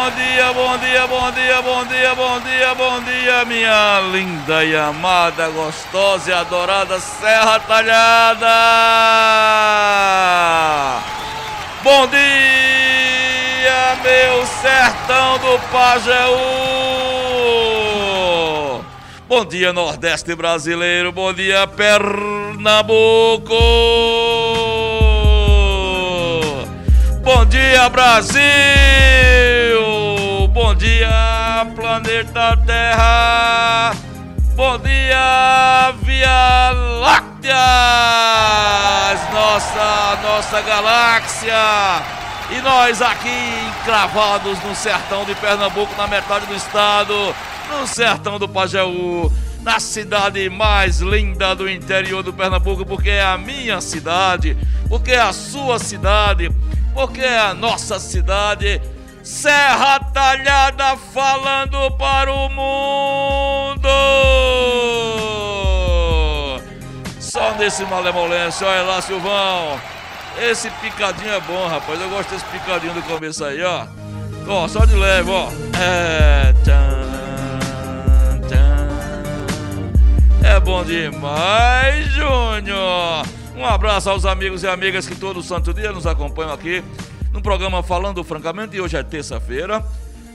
bom dia, bom dia, bom dia, bom dia, bom dia, bom dia, minha linda e amada, gostosa e adorada Serra Talhada. Bom dia, meu sertão do Pajeú. Bom dia, Nordeste brasileiro. Bom dia, Pernambuco. Bom dia, Brasil. Dia, planeta Terra. Bom dia, Via Láctea. Nossa, nossa galáxia. E nós aqui encravados no sertão de Pernambuco, na metade do estado no sertão do Pajeú, na cidade mais linda do interior do Pernambuco, porque é a minha cidade, porque é a sua cidade, porque é a nossa cidade. Serra Talhada falando para o mundo. Só nesse malemolência, olha lá, Silvão. Esse picadinho é bom, rapaz. Eu gosto desse picadinho do começo aí, ó. Ó, só de leve, ó. É. É bom demais, Júnior! Um abraço aos amigos e amigas que todo santo dia nos acompanham aqui no programa Falando Francamente. E hoje é terça-feira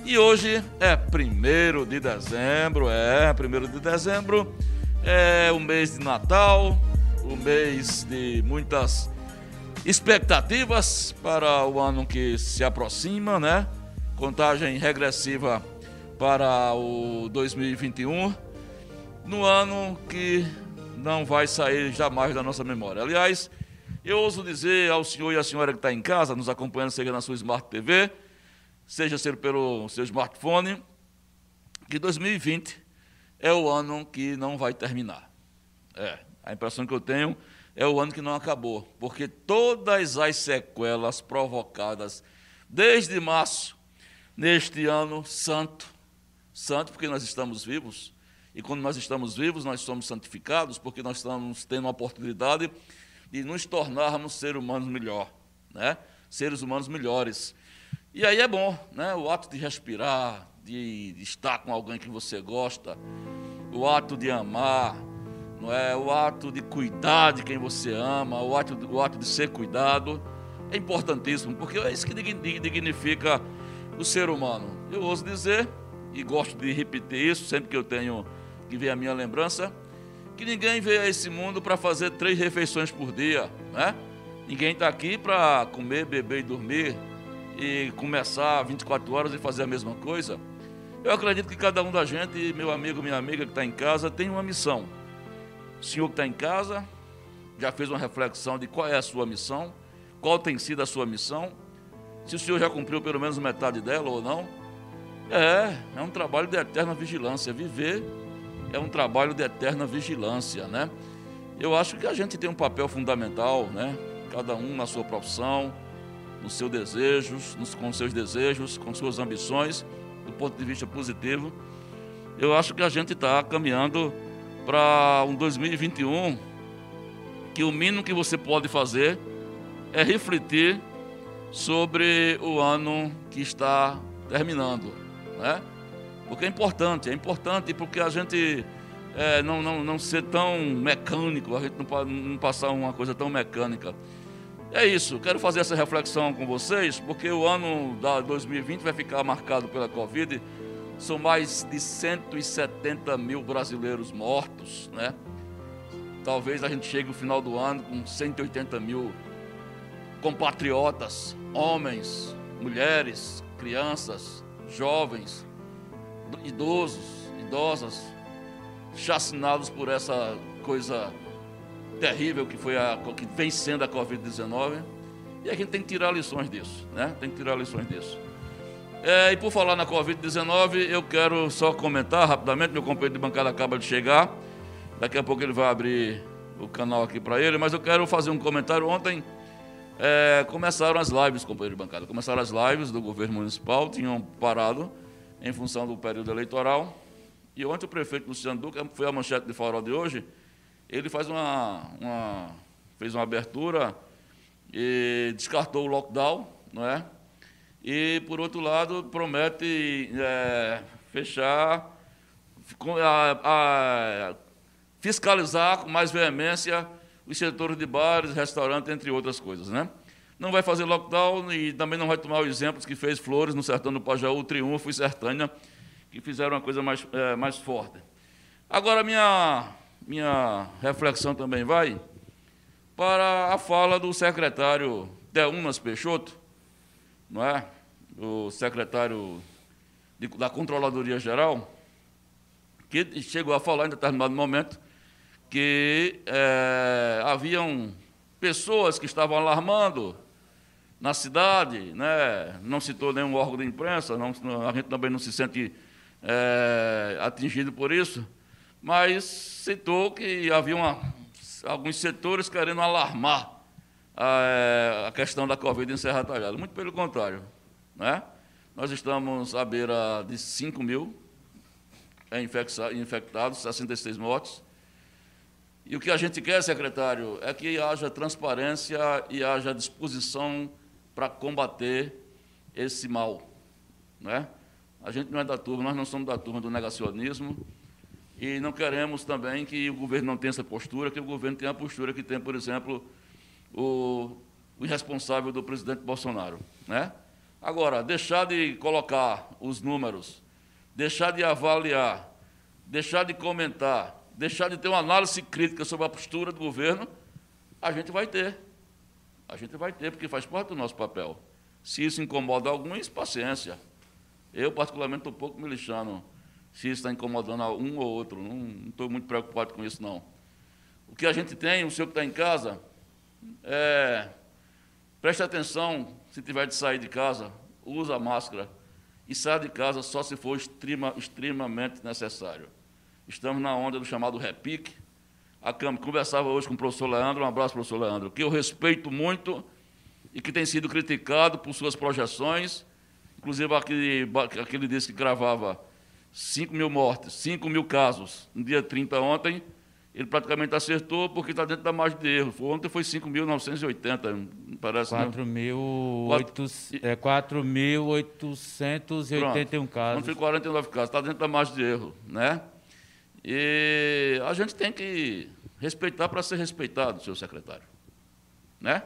e hoje é primeiro de dezembro. É, primeiro de dezembro é o mês de Natal, o mês de muitas expectativas para o ano que se aproxima, né? Contagem regressiva para o 2021 no ano que não vai sair jamais da nossa memória. Aliás, eu ouso dizer ao senhor e à senhora que está em casa, nos acompanhando, seja na sua Smart TV, seja pelo seu smartphone, que 2020 é o ano que não vai terminar. É, a impressão que eu tenho é o ano que não acabou, porque todas as sequelas provocadas desde março, neste ano santo, santo porque nós estamos vivos, e quando nós estamos vivos, nós somos santificados, porque nós estamos tendo a oportunidade de nos tornarmos seres humanos melhor, né? seres humanos melhores. E aí é bom, né? o ato de respirar, de, estar com alguém que você gosta, o ato de amar, não é? o ato de cuidar de quem você ama, o ato, o ato de ser cuidado, é importantíssimo, porque é isso que dignifica o ser humano. Eu ouso dizer, e gosto de repetir isso sempre que eu tenho que vem a minha lembrança, que ninguém veio a esse mundo para fazer três refeições por dia, né? Ninguém está aqui para comer, beber e dormir e começar 24 horas e fazer a mesma coisa. Eu acredito que cada um da gente, meu amigo, minha amiga que está em casa, tem uma missão. O senhor que está em casa já fez uma reflexão de qual é a sua missão, qual tem sido a sua missão, se o senhor já cumpriu pelo menos metade dela ou não. É, é um trabalho de eterna vigilância, viver é um trabalho de eterna vigilância, né? Eu acho que a gente tem um papel fundamental, né? Cada um na sua profissão, nos seus desejos, nos, com seus desejos, com suas ambições, do ponto de vista positivo. Eu acho que a gente está caminhando para um 2021 que o mínimo que você pode fazer é refletir sobre o ano que está terminando, né? Porque é importante, é importante porque a gente é, não, não, não ser tão mecânico, a gente não, não passar uma coisa tão mecânica. É isso, quero fazer essa reflexão com vocês, porque o ano da 2020 vai ficar marcado pela Covid. São mais de 170 mil brasileiros mortos, né? Talvez a gente chegue no final do ano com 180 mil compatriotas, homens, mulheres, crianças, jovens, idosos, idosas, chacinados por essa coisa terrível que foi a que vem sendo a Covid-19. E a gente tem que tirar lições disso, né? Tem que tirar lições disso. É, e por falar na Covid-19, eu quero só comentar rapidamente, meu companheiro de bancada acaba de chegar. Daqui a pouco ele vai abrir o canal aqui para ele, mas eu quero fazer um comentário. Ontem é, começaram as lives, companheiro de bancada, começaram as lives do governo municipal, tinham parado em função do período eleitoral. E ontem o prefeito Luciano Duque, foi a manchete de farol de hoje, ele faz uma, uma, fez uma abertura e descartou o lockdown, não é? E, por outro lado, promete é, fechar, a, a, fiscalizar com mais veemência os setores de bares, restaurantes, entre outras coisas. Né? Não vai fazer lockdown e também não vai tomar os exemplos que fez Flores no Sertão do Pajaú, Triunfo e Sertânia, que fizeram uma coisa mais, é, mais forte. Agora, minha, minha reflexão também vai para a fala do secretário Teunas Peixoto, não é? o secretário de, da Controladoria Geral, que chegou a falar em determinado momento que é, haviam pessoas que estavam alarmando na cidade, né? não citou nenhum órgão de imprensa, não, a gente também não se sente é, atingido por isso, mas citou que havia uma, alguns setores querendo alarmar a, a questão da Covid em Serra Talhada. Muito pelo contrário. Né? Nós estamos à beira de 5 mil infectados, 66 mortes. E o que a gente quer, secretário, é que haja transparência e haja disposição para combater esse mal. Né? A gente não é da turma, nós não somos da turma do negacionismo e não queremos também que o governo não tenha essa postura, que o governo tenha a postura que tem, por exemplo, o, o responsável do presidente Bolsonaro. Né? Agora, deixar de colocar os números, deixar de avaliar, deixar de comentar, deixar de ter uma análise crítica sobre a postura do governo, a gente vai ter. A gente vai ter, porque faz parte do nosso papel. Se isso incomoda alguns, paciência. Eu, particularmente, estou um pouco me lixando se isso está incomodando um ou outro. Não estou muito preocupado com isso, não. O que a gente tem, o senhor que está em casa, é, preste atenção se tiver de sair de casa, usa máscara e sai de casa só se for extrema, extremamente necessário. Estamos na onda do chamado repique. A Câmara conversava hoje com o professor Leandro, um abraço, professor Leandro, que eu respeito muito e que tem sido criticado por suas projeções, inclusive aquele, aquele disse que gravava 5 mil mortes, 5 mil casos no dia 30 ontem, ele praticamente acertou porque está dentro da margem de erro. Ontem foi 5.980, parece. 4.881 é, casos. Ontem foi 49 casos, está dentro da margem de erro. Né? E a gente tem que respeitar para ser respeitado, senhor secretário. Né?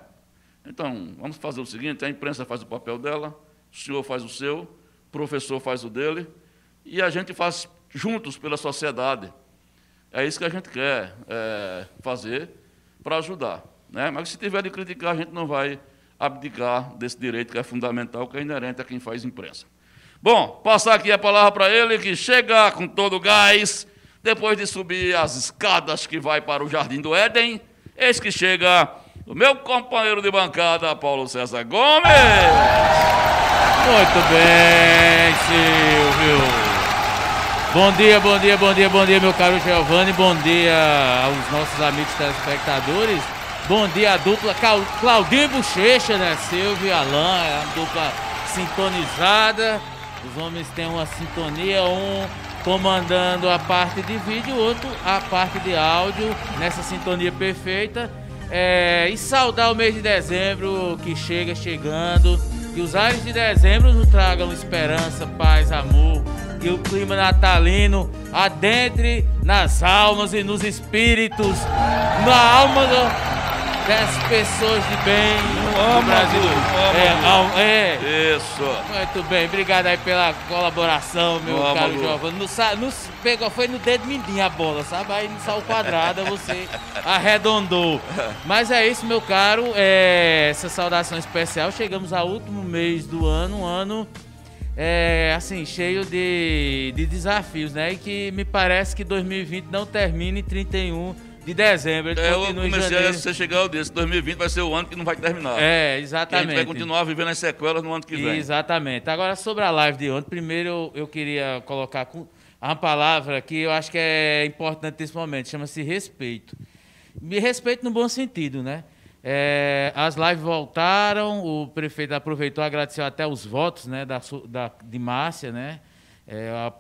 Então, vamos fazer o seguinte, a imprensa faz o papel dela, o senhor faz o seu, o professor faz o dele, e a gente faz juntos pela sociedade é isso que a gente quer é, fazer para ajudar. Né? Mas se tiver de criticar, a gente não vai abdicar desse direito que é fundamental, que é inerente a quem faz imprensa. Bom, passar aqui a palavra para ele, que chega com todo o gás, depois de subir as escadas que vai para o Jardim do Éden, eis que chega o meu companheiro de bancada, Paulo César Gomes. Muito bem, Silvio. Bom dia, bom dia, bom dia, bom dia, meu caro Giovanni. Bom dia aos nossos amigos telespectadores. Bom dia a dupla Claudinho Bochecha, né? Silvio e Alain, é uma dupla sintonizada. Os homens têm uma sintonia, um comandando a parte de vídeo, outro a parte de áudio, nessa sintonia perfeita. É, e saudar o mês de dezembro que chega chegando. Que os ares de dezembro nos tragam esperança, paz, amor que o clima natalino adentre nas almas e nos espíritos, na alma das pessoas de bem no Brasil. É, é, Isso. Muito bem, obrigado aí pela colaboração, meu caro Giovanni. No, no, pegou, foi no dedo mindinho a bola, sabe? Aí no sal quadrada você arredondou. Mas é isso, meu caro. É, essa saudação especial. Chegamos ao último mês do ano, um ano é, assim, cheio de, de desafios, né? E que me parece que 2020 não termina em 31 de dezembro. É, eu comecei a você chegar ao desse. 2020 vai ser o ano que não vai terminar. É, exatamente. a gente vai continuar vivendo as sequelas no ano que vem. Exatamente. Agora, sobre a live de ontem, primeiro eu, eu queria colocar uma palavra que eu acho que é importante nesse momento, chama-se respeito. Me respeito no bom sentido, né? É, as lives voltaram, o prefeito aproveitou, agradeceu até os votos né, da, da, de Márcia, né? É, a,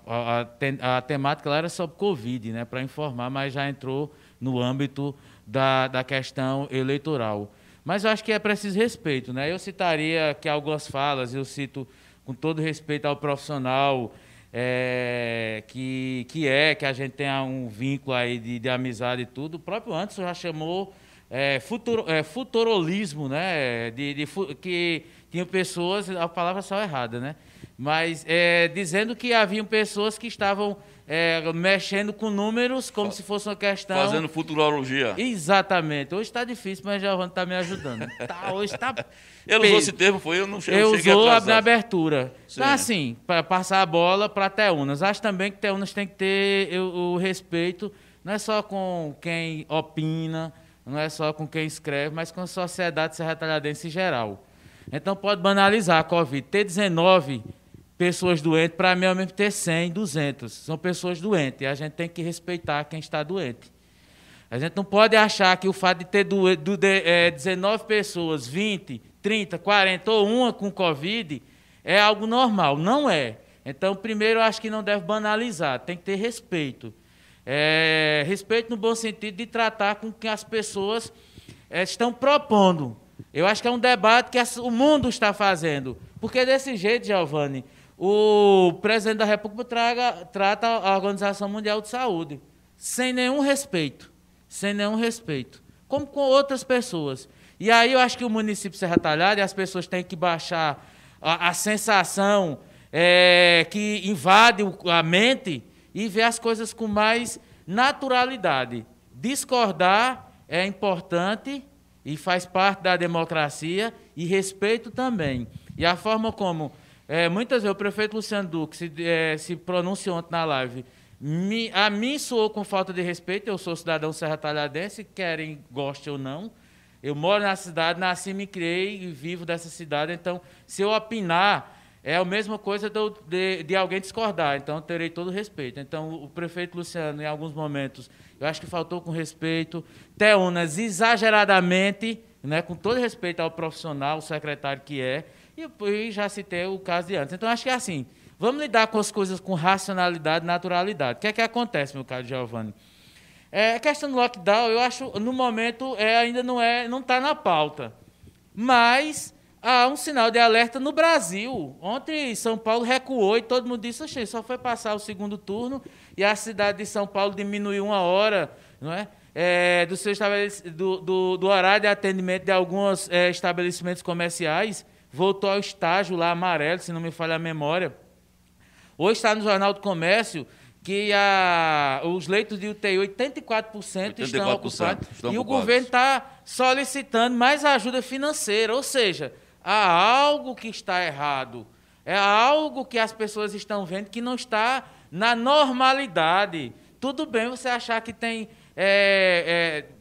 a, a, temática lá era sobre Covid, né, para informar, mas já entrou no âmbito da, da questão eleitoral. Mas eu acho que é preciso respeito. Né? Eu citaria que algumas falas, eu cito com todo respeito ao profissional é, que, que é, que a gente tenha um vínculo aí de, de amizade e tudo. O próprio Anderson já chamou é, futuro, é, futurolismo, né? De, de, que tinham pessoas, a palavra só errada, né? Mas é, dizendo que haviam pessoas que estavam é, mexendo com números como se fosse uma questão. Fazendo futurologia. Exatamente. Hoje está difícil, mas Giovanni está me ajudando. Tá, hoje está. Ele usou esse termo, foi? Eu não cheguei, eu usou na abertura. Sim. Então, assim, para passar a bola para Teunas. Acho também que Teunas tem que ter o, o respeito, não é só com quem opina, não é só com quem escreve, mas com a sociedade serratalhadense em geral. Então pode banalizar a Covid. Ter 19 pessoas doentes, para mim é mesmo ter 100, 200. São pessoas doentes e a gente tem que respeitar quem está doente. A gente não pode achar que o fato de ter do, do, de, é, 19 pessoas, 20, 30, 40 ou uma com Covid é algo normal. Não é. Então, primeiro, eu acho que não deve banalizar, tem que ter respeito. É, respeito no bom sentido de tratar com que as pessoas é, estão propondo. Eu acho que é um debate que o mundo está fazendo. Porque desse jeito, Giovanni, o presidente da República traga, trata a Organização Mundial de Saúde sem nenhum respeito, sem nenhum respeito, como com outras pessoas. E aí eu acho que o município Serra Talhada e as pessoas têm que baixar a, a sensação é, que invade a mente e ver as coisas com mais naturalidade. Discordar é importante e faz parte da democracia e respeito também. E a forma como é, muitas vezes o prefeito Luciano Duque se, é, se pronunciou ontem na live. Me, a mim soou com falta de respeito, eu sou cidadão serra talhadense, querem, gostem ou não. Eu moro na cidade, nasci, me criei e vivo dessa cidade, então, se eu opinar, é a mesma coisa de, de, de alguém discordar, então terei todo o respeito. Então, o prefeito Luciano, em alguns momentos, eu acho que faltou com respeito. Teunas, exageradamente, né, com todo respeito ao profissional, o secretário que é, e, já citei o caso de antes. Então, acho que é assim. Vamos lidar com as coisas com racionalidade naturalidade. O que é que acontece, meu caro Giovanni? É, a questão do lockdown, eu acho, no momento, é, ainda não é, não está na pauta. Mas há um sinal de alerta no Brasil. Ontem São Paulo recuou e todo mundo disse, Oxe, só foi passar o segundo turno e a cidade de São Paulo diminuiu uma hora, não é? É, do, seu do, do, do, horário de atendimento de alguns é, estabelecimentos comerciais voltou ao estágio lá amarelo, se não me falha a memória. Hoje está no Jornal do Comércio que a, os leitos de UTI, 84%, 84% estão ocupados. Estão e o governo está solicitando mais ajuda financeira. Ou seja, há algo que está errado. É algo que as pessoas estão vendo que não está na normalidade. Tudo bem você achar que tem é, é,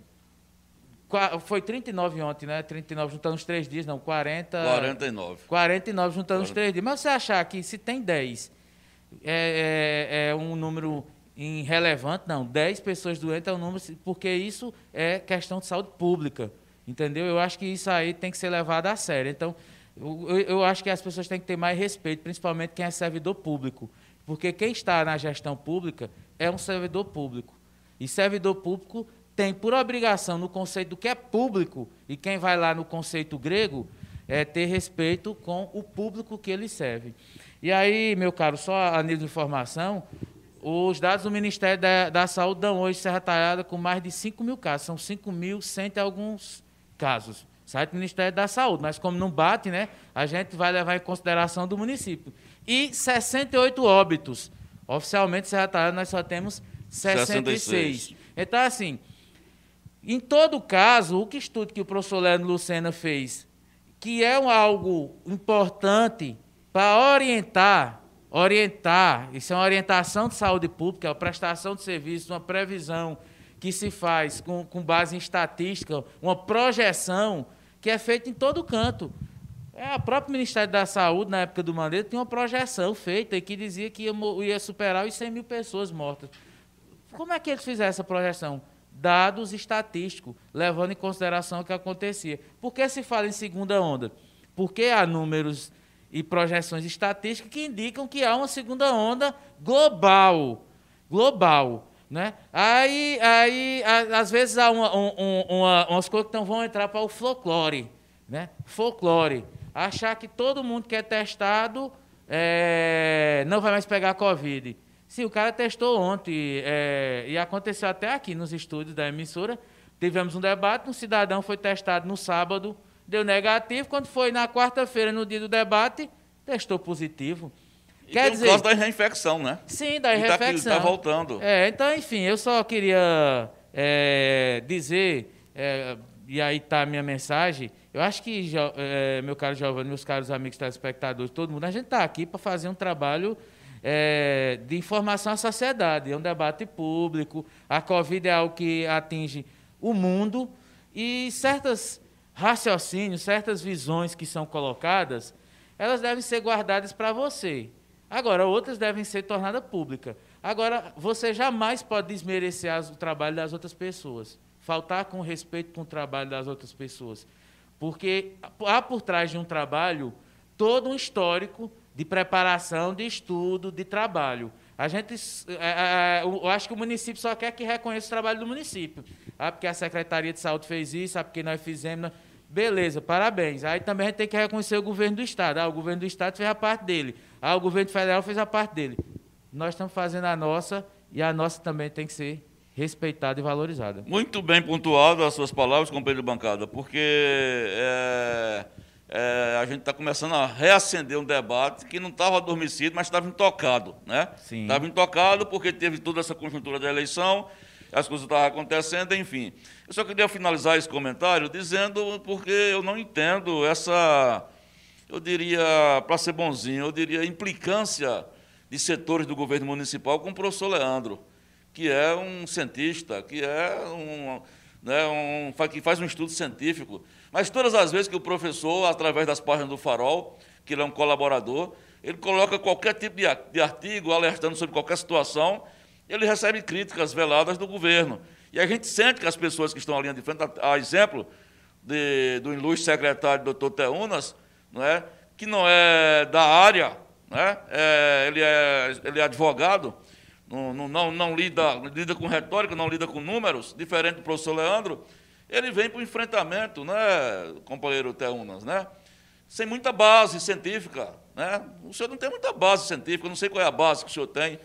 foi 39 ontem, né? 39 juntando os três dias, não, 40. 49. 49 juntando 40. os três dias. Mas você achar que se tem 10 é, é, é um número irrelevante, não. 10 pessoas doentes é um número, porque isso é questão de saúde pública. Entendeu? Eu acho que isso aí tem que ser levado a sério. Então, eu, eu acho que as pessoas têm que ter mais respeito, principalmente quem é servidor público. Porque quem está na gestão pública é um servidor público. E servidor público tem por obrigação, no conceito do que é público, e quem vai lá no conceito grego, é ter respeito com o público que ele serve. E aí, meu caro, só a nível de informação, os dados do Ministério da, da Saúde dão hoje Serra Talhada com mais de 5 mil casos. São 5.100 e alguns casos. Site do Ministério da Saúde. Mas como não bate, né, a gente vai levar em consideração do município. E 68 óbitos. Oficialmente, Serra Talhada, nós só temos 66. 66. Então, assim, em todo caso, o que estudo que o professor Leandro Lucena fez, que é algo importante para orientar, orientar, isso é uma orientação de saúde pública, é uma prestação de serviço, uma previsão que se faz com, com base em estatística, uma projeção que é feita em todo canto. É, o próprio Ministério da Saúde, na época do Mandetta, tinha uma projeção feita que dizia que ia, ia superar os 100 mil pessoas mortas. Como é que eles fizeram essa projeção? Dados estatísticos, levando em consideração o que acontecia. Por que se fala em segunda onda? Porque há números e projeções estatísticas que indicam que há uma segunda onda global. Global. Né? Aí, aí às vezes há uma, um, uma, umas coisas que não vão entrar para o folclore. Né? Folclore. Achar que todo mundo que é testado é, não vai mais pegar Covid. Sim, o cara testou ontem, é, e aconteceu até aqui nos estúdios da emissora. Tivemos um debate, um cidadão foi testado no sábado, deu negativo. Quando foi na quarta-feira, no dia do debate, testou positivo. E Quer dizer, caso da reinfecção, né? Sim, da tá reinfecção. Está tá voltando. É, então, enfim, eu só queria é, dizer, é, e aí está a minha mensagem, eu acho que, é, meu caro Giovanni, meus caros amigos telespectadores, todo mundo, a gente está aqui para fazer um trabalho é, de informação à sociedade. É um debate público. A Covid é algo que atinge o mundo e certos raciocínios, certas visões que são colocadas, elas devem ser guardadas para você. Agora, outras devem ser tornadas públicas. Agora, você jamais pode desmerecer o trabalho das outras pessoas, faltar com respeito com o trabalho das outras pessoas. Porque há por trás de um trabalho todo um histórico de preparação, de estudo, de trabalho. A gente, é, é, eu acho que o município só quer que reconheça o trabalho do município. Ah, porque a Secretaria de Saúde fez isso, ah, porque nós fizemos. Beleza, parabéns. Aí também a gente tem que reconhecer o governo do Estado. Ah, o governo do Estado fez a parte dele. Ah, o governo federal fez a parte dele. Nós estamos fazendo a nossa e a nossa também tem que ser respeitada e valorizada. Muito bem pontuado as suas palavras, companheiro de bancada, porque é, é, a gente está começando a reacender um debate que não estava adormecido, mas estava intocado. Né? Estava intocado porque teve toda essa conjuntura da eleição, as coisas estavam acontecendo, enfim. Eu só queria finalizar esse comentário dizendo porque eu não entendo essa, eu diria, para ser bonzinho, eu diria implicância de setores do governo municipal com o professor Leandro, que é um cientista, que é um, né, um, que faz um estudo científico. Mas todas as vezes que o professor, através das páginas do Farol, que ele é um colaborador, ele coloca qualquer tipo de artigo alertando sobre qualquer situação, ele recebe críticas veladas do governo. E a gente sente que as pessoas que estão ali de frente, a exemplo de, do ilustre secretário doutor Teunas, não é, que não é da área, né, é, ele, é, ele é advogado, não, não, não, lida, lida com retórica, não lida com números, diferente do professor Leandro, ele vem para o enfrentamento, né, companheiro Teunas, né, sem muita base científica. Né? O senhor não tem muita base científica, não sei qual é a base que o senhor tem.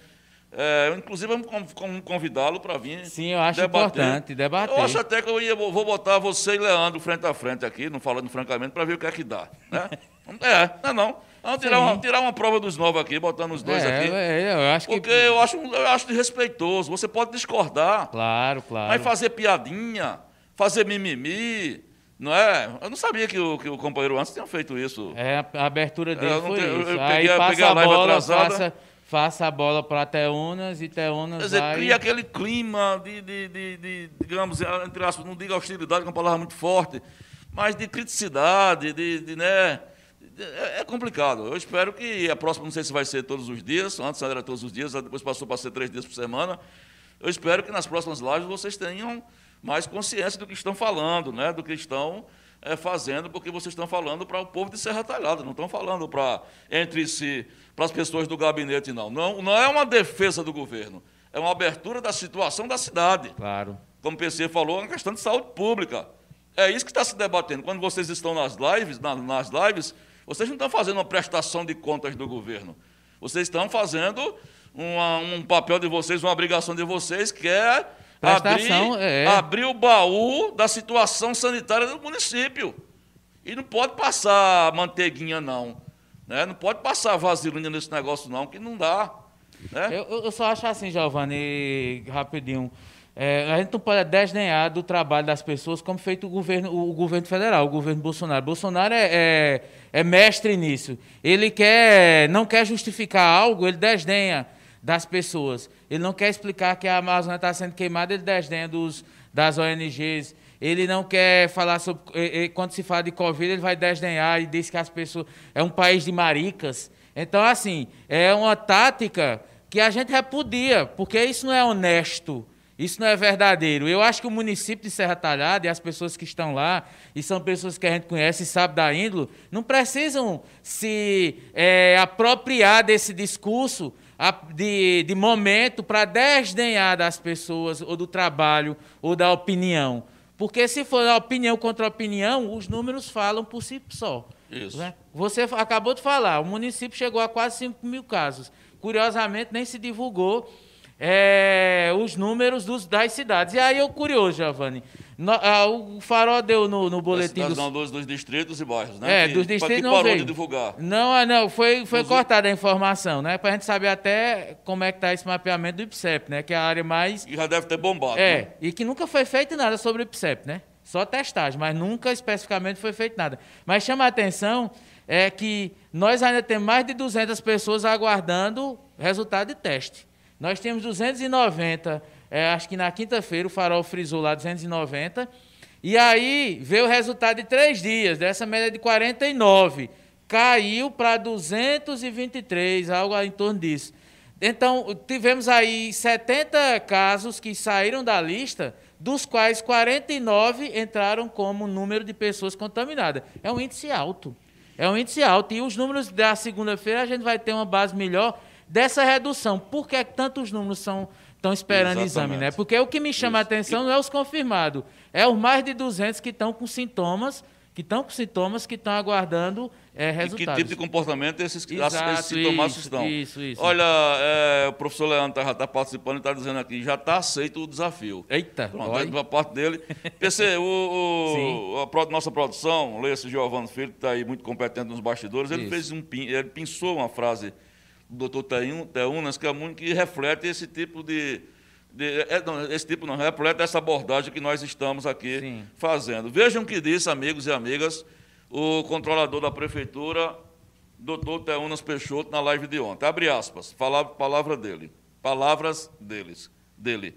É, eu, inclusive, vamos convidá-lo para vir. Sim, eu acho debater. importante debater. Eu acho até que eu ia, vou botar você e Leandro frente a frente aqui, não falando francamente, para ver o que é que dá. Né? é, não é não. Vamos tirar uma, tirar uma prova dos novos aqui, botando os dois é, aqui. É, eu acho porque que... eu acho, eu acho desrespeitoso. Você pode discordar. Claro, claro. Mas fazer piadinha, fazer mimimi, não é? Eu não sabia que o, que o companheiro antes tinha feito isso. É, a abertura dele foi isso. Eu, eu Aí passa peguei a, a bola, atrasada. Faça faça a bola para Teunas e Teunas Quer dizer, vai... cria aquele clima de, de, de, de, digamos, entre aspas, não diga hostilidade, que é uma palavra muito forte, mas de criticidade, de, de né... É, é complicado. Eu espero que a próxima, não sei se vai ser todos os dias, antes era todos os dias, depois passou para ser três dias por semana. Eu espero que nas próximas lives vocês tenham mais consciência do que estão falando, né? do que estão é, fazendo, porque vocês estão falando para o povo de Serra Talhada, não estão falando para entre si para as pessoas do gabinete, não. não. Não é uma defesa do governo, é uma abertura da situação da cidade. Claro. Como o PC falou, é uma questão de saúde pública. É isso que está se debatendo. Quando vocês estão nas lives, nas lives, vocês não estão fazendo uma prestação de contas do governo. Vocês estão fazendo uma, um papel de vocês, uma obrigação de vocês, que é abrir, é. abrir o baú da situação sanitária do município. E não pode passar manteiguinha, não. Né? Não pode passar vaselina nesse negócio, não, que não dá. Né? Eu, eu só acho assim, Giovanni, rapidinho. É, a gente não pode desdenhar do trabalho das pessoas como feito o governo, o governo federal, o governo Bolsonaro. Bolsonaro é, é, é mestre nisso. Ele quer, não quer justificar algo, ele desdenha das pessoas. Ele não quer explicar que a Amazônia está sendo queimada, ele desdenha dos, das ONGs ele não quer falar sobre. Quando se fala de Covid, ele vai desdenhar e diz que as pessoas. É um país de maricas. Então, assim, é uma tática que a gente repudia, porque isso não é honesto. Isso não é verdadeiro. Eu acho que o município de Serra Talhada e as pessoas que estão lá, e são pessoas que a gente conhece e sabe da índole, não precisam se é, apropriar desse discurso de, de momento para desdenhar das pessoas, ou do trabalho, ou da opinião. Porque se for a opinião contra a opinião, os números falam por si só. Isso. Né? Você acabou de falar, o município chegou a quase 5 mil casos. Curiosamente, nem se divulgou é, os números dos, das cidades. E aí eu curioso, Giovanni. No, ah, o Farol deu no, no boletim dos... Não, dos, dos distritos e bairros, né? É, que, dos distritos que não parou veio. de divulgar. Não, ah, não, foi, foi cortada a informação, né? Para a gente saber até como é que está esse mapeamento do IPSEP, né? Que é a área mais... E já deve ter bombado, É, né? e que nunca foi feito nada sobre o IPSEP, né? Só testagem, mas nunca especificamente foi feito nada. Mas chama a atenção é que nós ainda temos mais de 200 pessoas aguardando resultado de teste. Nós temos 290, é, acho que na quinta-feira o farol frisou lá 290. E aí veio o resultado de três dias, dessa média de 49. Caiu para 223, algo em torno disso. Então, tivemos aí 70 casos que saíram da lista, dos quais 49 entraram como número de pessoas contaminadas. É um índice alto. É um índice alto. E os números da segunda-feira a gente vai ter uma base melhor dessa redução. Por que tantos números são, estão esperando Exatamente. exame? Né? Porque o que me chama Isso. a atenção não é os confirmados, é os mais de 200 que estão com sintomas, que estão com sintomas que estão aguardando é, E que resultados. tipo de comportamento esses, Exato, esses sintomas estão? isso, isso. Olha, é, o professor Leandro já está participando e está dizendo aqui, já está aceito o desafio. Eita, Pronto, da parte dele. PC, o, o- a nossa produção, o esse Giovanni Filho, que está aí muito competente nos bastidores, ele Isso. fez um ele pensou uma frase doutor Teun- Teunas que é muito que reflete esse tipo de. de- é, não, esse tipo não, reflete essa abordagem que nós estamos aqui Sim. fazendo. Vejam o que disse, amigos e amigas, o controlador da prefeitura, doutor Teunas Peixoto, na live de ontem. Abre aspas, palavra, palavra dele. Palavras deles, dele.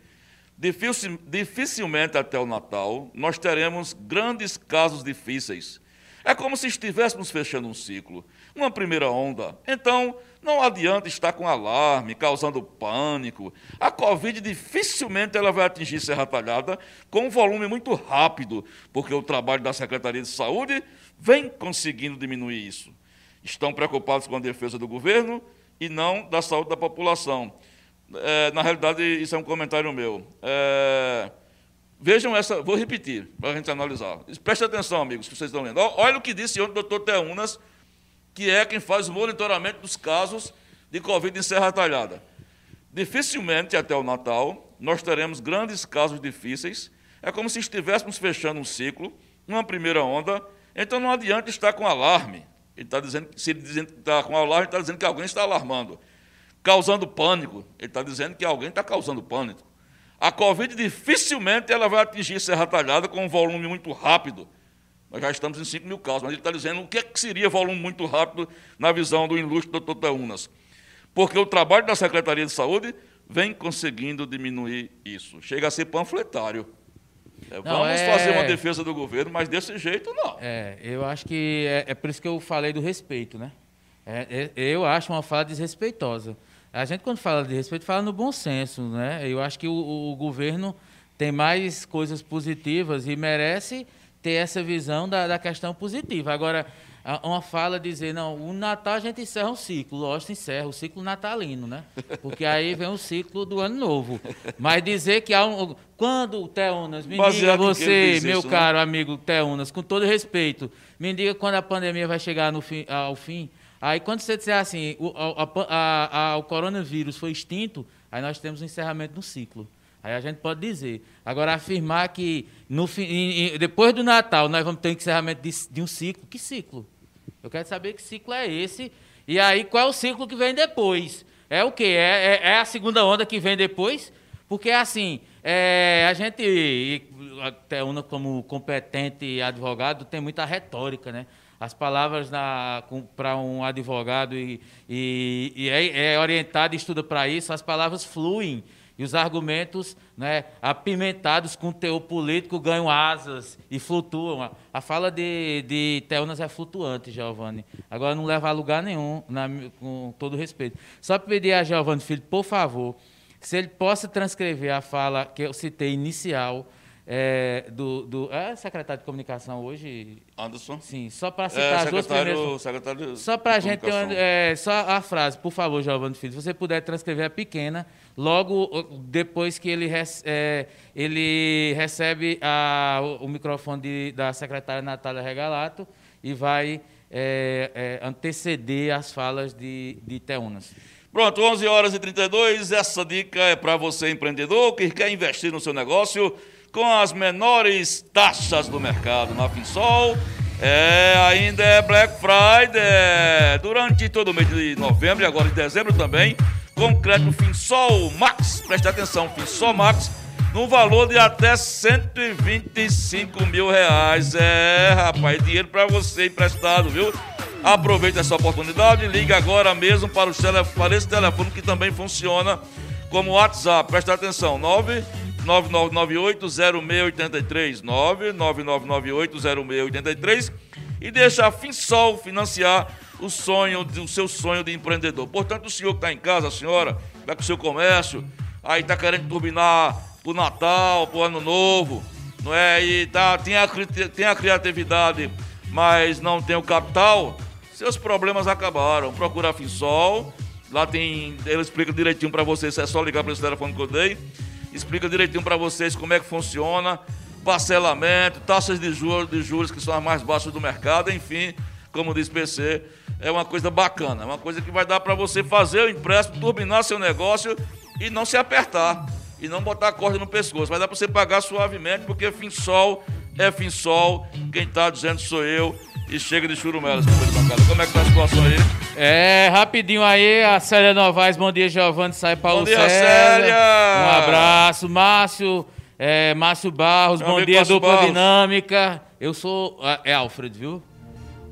Dificil- dificilmente até o Natal nós teremos grandes casos difíceis. É como se estivéssemos fechando um ciclo, uma primeira onda. Então, não adianta estar com alarme, causando pânico. A Covid dificilmente ela vai atingir Serra Talhada com um volume muito rápido, porque o trabalho da Secretaria de Saúde vem conseguindo diminuir isso. Estão preocupados com a defesa do governo e não da saúde da população. É, na realidade, isso é um comentário meu. É, vejam essa, vou repetir para a gente analisar. Preste atenção, amigos, que vocês estão lendo. Olha o que disse ontem o doutor Teunas, que é quem faz o monitoramento dos casos de Covid em Serra Talhada. Dificilmente até o Natal nós teremos grandes casos difíceis. É como se estivéssemos fechando um ciclo, uma primeira onda. Então não adianta estar com alarme. Ele está dizendo, se ele está com alarme, ele está dizendo que alguém está alarmando. Causando pânico, ele está dizendo que alguém está causando pânico. A Covid dificilmente ela vai atingir Serra Talhada com um volume muito rápido. Nós já estamos em 5 mil casos, mas ele está dizendo o que, é que seria volume muito rápido na visão do ilustre doutor Teunas. Porque o trabalho da Secretaria de Saúde vem conseguindo diminuir isso. Chega a ser panfletário. É, Não, vamos é- fazer uma defesa do governo, mas desse jeito não. É, eu acho que é, é por isso que eu falei do respeito, né? É, é, eu acho uma fala desrespeitosa. A gente, quando fala de respeito, fala no bom senso, né? Eu acho que o, o governo tem mais coisas positivas e merece ter essa visão da, da questão positiva. Agora, uma fala dizer, não, o Natal a gente encerra um ciclo, lógico, encerra o ciclo natalino, né? Porque aí vem o ciclo do ano novo. Mas dizer que há um. Quando, Teonas, me diga Baseado ele você, meu isso, né? caro amigo Teunas, com todo respeito, me diga quando a pandemia vai chegar no fim- ao fim. Aí, quando você disser assim, o, a- a a- o coronavírus foi extinto, aí nós temos um encerramento do ciclo. Aí a gente pode dizer. Agora, afirmar que no em- depois do Natal nós vamos ter um encerramento de, de um ciclo, que ciclo? Eu quero saber que ciclo é esse. E aí, qual é o ciclo que vem depois? É o quê? É, é- é a segunda onda que vem depois? Porque, assim, é, a gente, até uma como competente advogado, tem muita retórica, né? As palavras para um advogado e, e- e é, é orientado e estuda para isso, as palavras fluem. E os argumentos né, apimentados com teor político ganham asas e flutuam. A- fala de, de Teunas é flutuante, Giovanni. Agora não leva a lugar nenhum, na com todo respeito. Só pedir a Giovanni Filho, por favor, se ele possa transcrever a fala que eu citei inicial é, do, do é, secretário de comunicação hoje. Anderson? Sim, só para citar é, as duas primeiras. Secretário só para a gente é, só a frase, por favor, Giovanni Filho, se você puder transcrever a pequena, logo depois que ele, é, ele recebe a, o, microfone de, da secretária Natália Regalato e vai é, é, anteceder as falas de, de Teunas. Pronto, 11 horas e 32. Essa dica é para você, empreendedor, que quer investir no seu negócio com as menores taxas do mercado na Finsol. É, ainda é Black Friday durante todo o mês de novembro e agora de dezembro também. Com crédito Finsol Max, preste atenção, Finsol Max no valor de até 125 mil reais. É, rapaz, dinheiro para você emprestado, viu? Aproveite essa oportunidade, ligue agora mesmo para, o telefone, para esse telefone que também funciona como WhatsApp. Preste atenção, 9 9998-0683, 99998-0683 e deixa a Finsol financiar o sonho, o seu sonho de empreendedor. Portanto, o senhor que está em casa, a senhora, vai com o seu comércio, aí está querendo turbinar para o Natal, para o Ano Novo, não é? E tá, tem, a, tem a criatividade, mas não tem o capital, seus problemas acabaram. Procura a Finsol, lá tem, ele explica direitinho para você, é só ligar para esse telefone que eu dei, explica direitinho para vocês como é que funciona, parcelamento, taxas de juros, de juros que são as mais baixas do mercado, enfim, como diz PC, é uma coisa bacana, é uma coisa que vai dar para você fazer o empréstimo, turbinar seu negócio e não se apertar e não botar a corda no pescoço. Vai dar para você pagar suavemente, porque Finsol é Finsol. Quem está dizendo sou eu. E chega de churumelas, Como é que tá a situação aí? É, rapidinho aí, a Célia Novaes, bom dia, Giovanni, sai Paulo Bom dia, Célia. Célia. Um abraço, Márcio, é, Márcio Barros, Meu bom dia, dupla Barros. dinâmica. Eu sou, é Alfred, viu?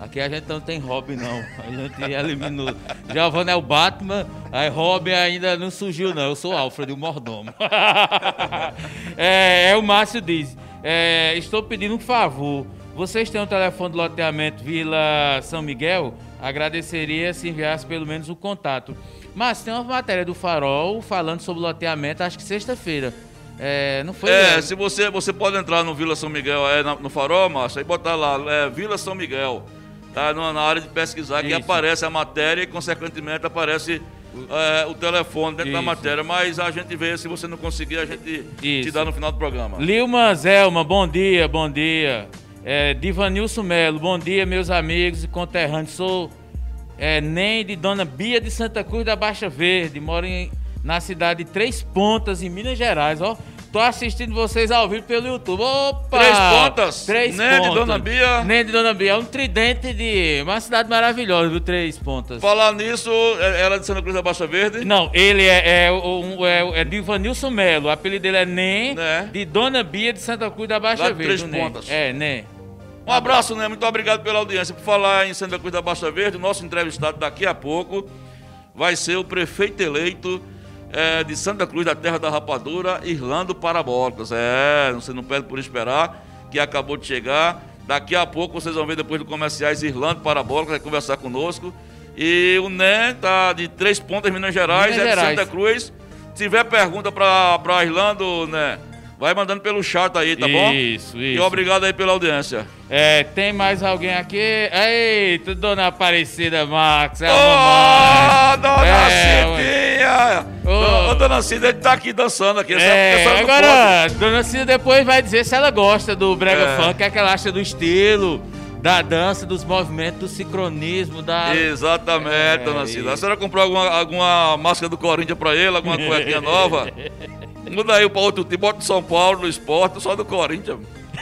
Aqui a gente não tem Robin, não. A gente eliminou. Giovanni é o Batman, aí Robin ainda não surgiu, não. Eu sou Alfred, o mordomo. é, é, o Márcio diz: é, Estou pedindo um favor. Vocês têm um telefone de loteamento Vila São Miguel? Agradeceria se enviasse pelo menos o contato. Mas tem uma matéria do Farol falando sobre loteamento, acho que sexta-feira. É, não foi. É, se você, você pode entrar no Vila São Miguel, é, no Farol, Márcio, aí botar lá, é, Vila São Miguel tá na área de pesquisar Isso. que aparece a matéria e, consequentemente, aparece é, o telefone dentro Isso. da matéria. Mas a gente vê, se você não conseguir, a gente Isso. te dá no final do programa. Lilma Zelma, bom dia, bom dia. É, Divanilson Melo, bom dia, meus amigos e conterrâneos. Sou é, nem de Dona Bia de Santa Cruz da Baixa Verde, moro em, na cidade de Três Pontas, em Minas Gerais, ó. Tô assistindo vocês ao vivo pelo YouTube. Opa! Três pontas? Três Nem pontas. de Dona Bia? Nem de Dona Bia. É um tridente de. Uma cidade maravilhosa, viu? Três pontas. Falar nisso, ela é de Santa Cruz da Baixa Verde? Não, ele é, é, um, é, é de Ivanilson Melo. O apelido dele é Nem, né? de Dona Bia de Santa Cruz da Baixa Lá Verde. Três pontas. É, Nem. Um abraço, né? Muito obrigado pela audiência. Por falar em Santa Cruz da Baixa Verde, o nosso entrevistado daqui a pouco vai ser o prefeito eleito é, de Santa Cruz da Terra da Rapadura, Irlando Parabólicas. É, você não perde por esperar, que acabou de chegar. Daqui a pouco vocês vão ver depois do comerciais Irlando Parabólicas, vai conversar conosco. E o NEM tá de Três Pontas, Minas Gerais, Minas é Gerais. de Santa Cruz. Se tiver pergunta para Irlando, né? Vai mandando pelo chat aí, tá bom? Isso, isso. E obrigado aí pela audiência. É, tem mais alguém aqui? Eita, dona Aparecida Max, é a oh, mamãe. dona é, Cidinha! Ô, oh. dona Cida, ele tá aqui dançando aqui. É, agora, dona Cida depois vai dizer se ela gosta do brega é. funk, o que, é que ela acha do estilo da dança, dos movimentos, do sincronismo, da... Exatamente, é, dona Cida. A senhora comprou alguma, alguma máscara do Corinthians pra ele, alguma cuequinha nova? Muda aí para outro time, bota São Paulo no esporte, só do Corinthians.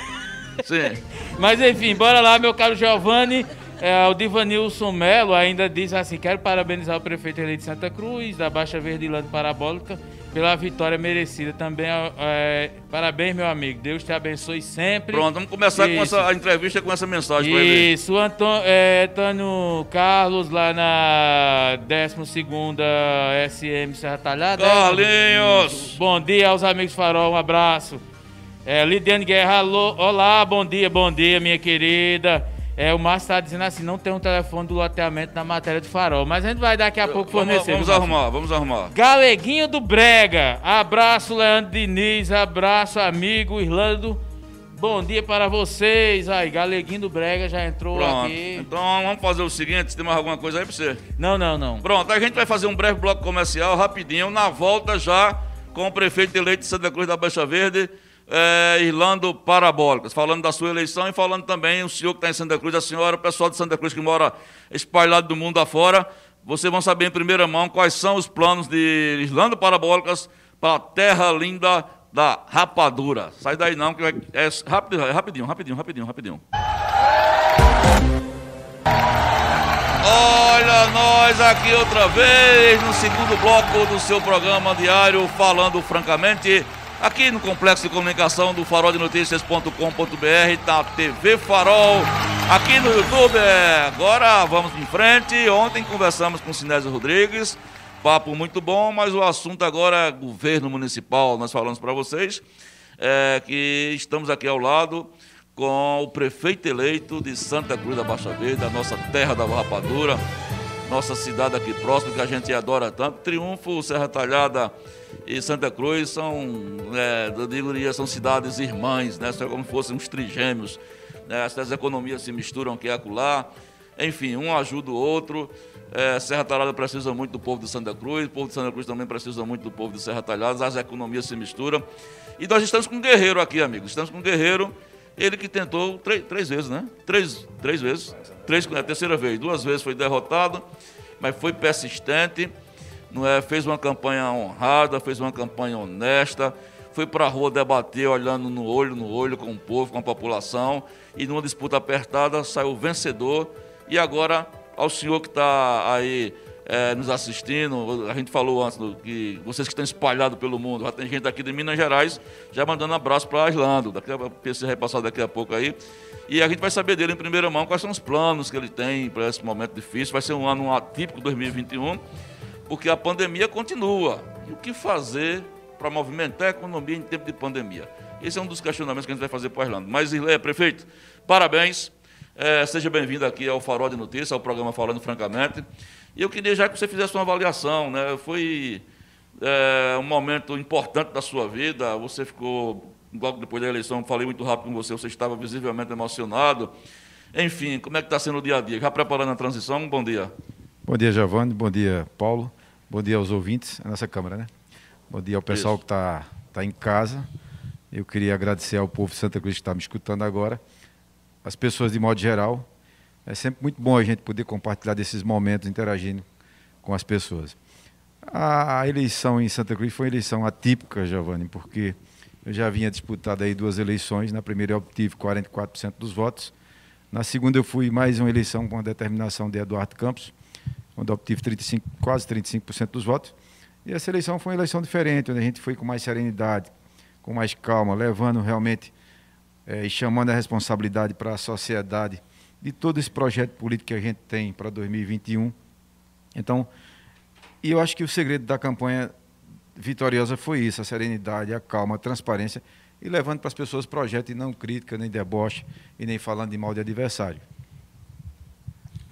Sim. Mas enfim, bora lá, meu caro Giovanni. É, o Divanilson Melo ainda diz assim: quero parabenizar o prefeito eleito de Santa Cruz, da Baixa Verdilândia Parabólica, pela vitória merecida também. É, parabéns, meu amigo. Deus te abençoe sempre. Pronto, vamos começar Isso. com essa, a entrevista com essa mensagem para ele. Isso, Antônio, é, Antônio Carlos, lá na 12 SM Serra Talhada. Carlinhos! Bom dia aos amigos Farol, um abraço. É, Lidiane Guerra, alô, olá, bom dia, bom dia, minha querida. É, o Márcio está dizendo assim, não tem um telefone do loteamento na matéria do farol. Mas a gente vai daqui a pouco fornecer. Vamos, vamos arrumar, vamos arrumar. Galeguinho do Brega. Abraço, Leandro Diniz. Abraço, amigo Irlando. Bom dia para vocês. Aí, Galeguinho do Brega já entrou Pronto. aqui. Então vamos fazer o seguinte, tem mais alguma coisa aí para você? Não, não, não. Pronto, a gente vai fazer um breve bloco comercial, rapidinho, na volta já com o prefeito eleito de Santa Cruz da Baixa Verde, é, Irlando Parabólicas, falando da sua eleição e falando também o senhor que está em Santa Cruz, a senhora, o pessoal de Santa Cruz que mora espalhado do mundo afora. Vocês vão saber em primeira mão quais são os planos de Irlando Parabólicas para a terra linda da rapadura. Sai daí não, que é rápido, rapidinho, rapidinho, rapidinho, rapidinho. Olha nós aqui outra vez no segundo bloco do seu programa diário Falando Francamente, aqui no Complexo de Comunicação do Farol de Notícias.com.br, da TV Farol, aqui no YouTube. Agora vamos em frente. Ontem conversamos com Sinésio Rodrigues, papo muito bom, mas o assunto agora é governo municipal. Nós falamos para vocês é, que estamos aqui ao lado com o prefeito eleito de Santa Cruz da Baixa Verde, a nossa terra da rapadura, nossa cidade aqui próxima, que a gente adora tanto. Triunfo, Serra Talhada e Santa Cruz são, é, eu diria, são cidades irmãs, né? São como se fossem uns trigêmeos. Né? As economias se misturam aqui e acolá. Enfim, um ajuda o outro. É, Serra Talhada precisa muito do povo de Santa Cruz, o povo de Santa Cruz também precisa muito do povo de Serra Talhada, as economias se misturam. E nós estamos com um guerreiro aqui, amigos. Estamos com um guerreiro ele que tentou três, vezes, né? Três, três vezes. Três, a terceira vez. Duas vezes foi derrotado, mas foi persistente. Não é? Fez uma campanha honrada, fez uma campanha honesta. Foi para a rua debater, olhando no olho no olho com o povo, com a população. E numa disputa apertada saiu vencedor. E agora, ao senhor que está aí é, nos assistindo. A gente falou antes do, que vocês que estão espalhados pelo mundo, já tem gente aqui de Minas Gerais já mandando abraço para a Islândia. Daqui a ser repassado daqui a pouco aí. E a gente vai saber dele em primeira mão quais são os planos que ele tem para esse momento difícil. Vai ser um ano atípico 2021, porque a pandemia continua. E o que fazer para movimentar a economia em tempo de pandemia? Esse é um dos questionamentos que a gente vai fazer para a Irlanda. Mas, é, prefeito, parabéns. É, seja bem-vindo aqui ao Farol de Notícias, ao programa Falando Francamente. E eu queria já que você fizesse uma avaliação, né? Foi é, um momento importante da sua vida, você ficou, logo depois da eleição, falei muito rápido com você, você estava visivelmente emocionado. Enfim, como é que está sendo o dia a dia? Já preparando a transição? Bom dia. Bom dia, Giovanni. Bom dia, Paulo. Bom dia aos ouvintes, a nossa Câmara, né? Bom dia ao pessoal Isso. que está tá em casa. Eu queria agradecer ao povo de Santa Cruz que está me escutando agora, as pessoas de modo geral, é sempre muito bom a gente poder compartilhar desses momentos interagindo com as pessoas. A eleição em Santa Cruz foi uma eleição atípica, Giovanni, porque eu já vinha disputado aí duas eleições. Na primeira eu obtive 44% dos votos. Na segunda eu fui mais uma eleição com a determinação de Eduardo Campos, onde obtive 35, quase 35% dos votos. E essa eleição foi uma eleição diferente, onde a gente foi com mais serenidade, com mais calma, levando realmente é, e chamando a responsabilidade para a sociedade de todo esse projeto político que a gente tem para 2021. Então, e eu acho que o segredo da campanha vitoriosa foi isso, a serenidade, a calma, a transparência e levando para as pessoas projeto e não crítica, nem deboche e nem falando de mal de adversário.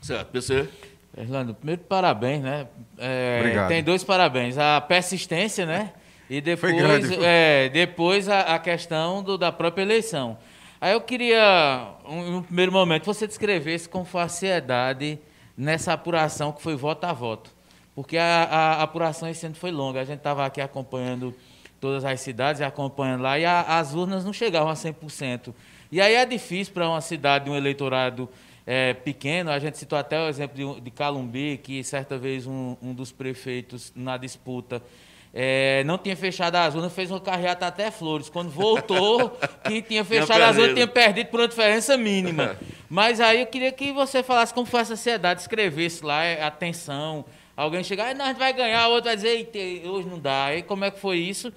Certo, PC. Fernando, primeiro parabéns, né? É, Obrigado. Tem dois parabéns. A persistência, né? E depois, foi grande, foi. É, depois a, a questão do, da própria eleição. Aí eu queria, um, no primeiro momento, você descrevesse com facilidade nessa apuração que foi voto a voto. Porque a, a apuração esse ano foi longa. A gente estava aqui acompanhando todas as cidades, acompanhando lá, e a, as urnas não chegavam a 100%. E aí é difícil para uma cidade, um eleitorado é, pequeno. A gente citou até o exemplo de, de Calumbi, que certa vez um, um dos prefeitos na disputa é, não tinha fechado a zona, fez uma carreata até Flores. Quando voltou, que tinha fechado a zona, tinha perdido por uma diferença mínima. Mas aí eu queria que você falasse como foi a sociedade, escrevesse lá é, a tensão. Alguém chegar, não, a gente vai ganhar, o outro vai dizer, hoje não dá. Aí como é que foi isso?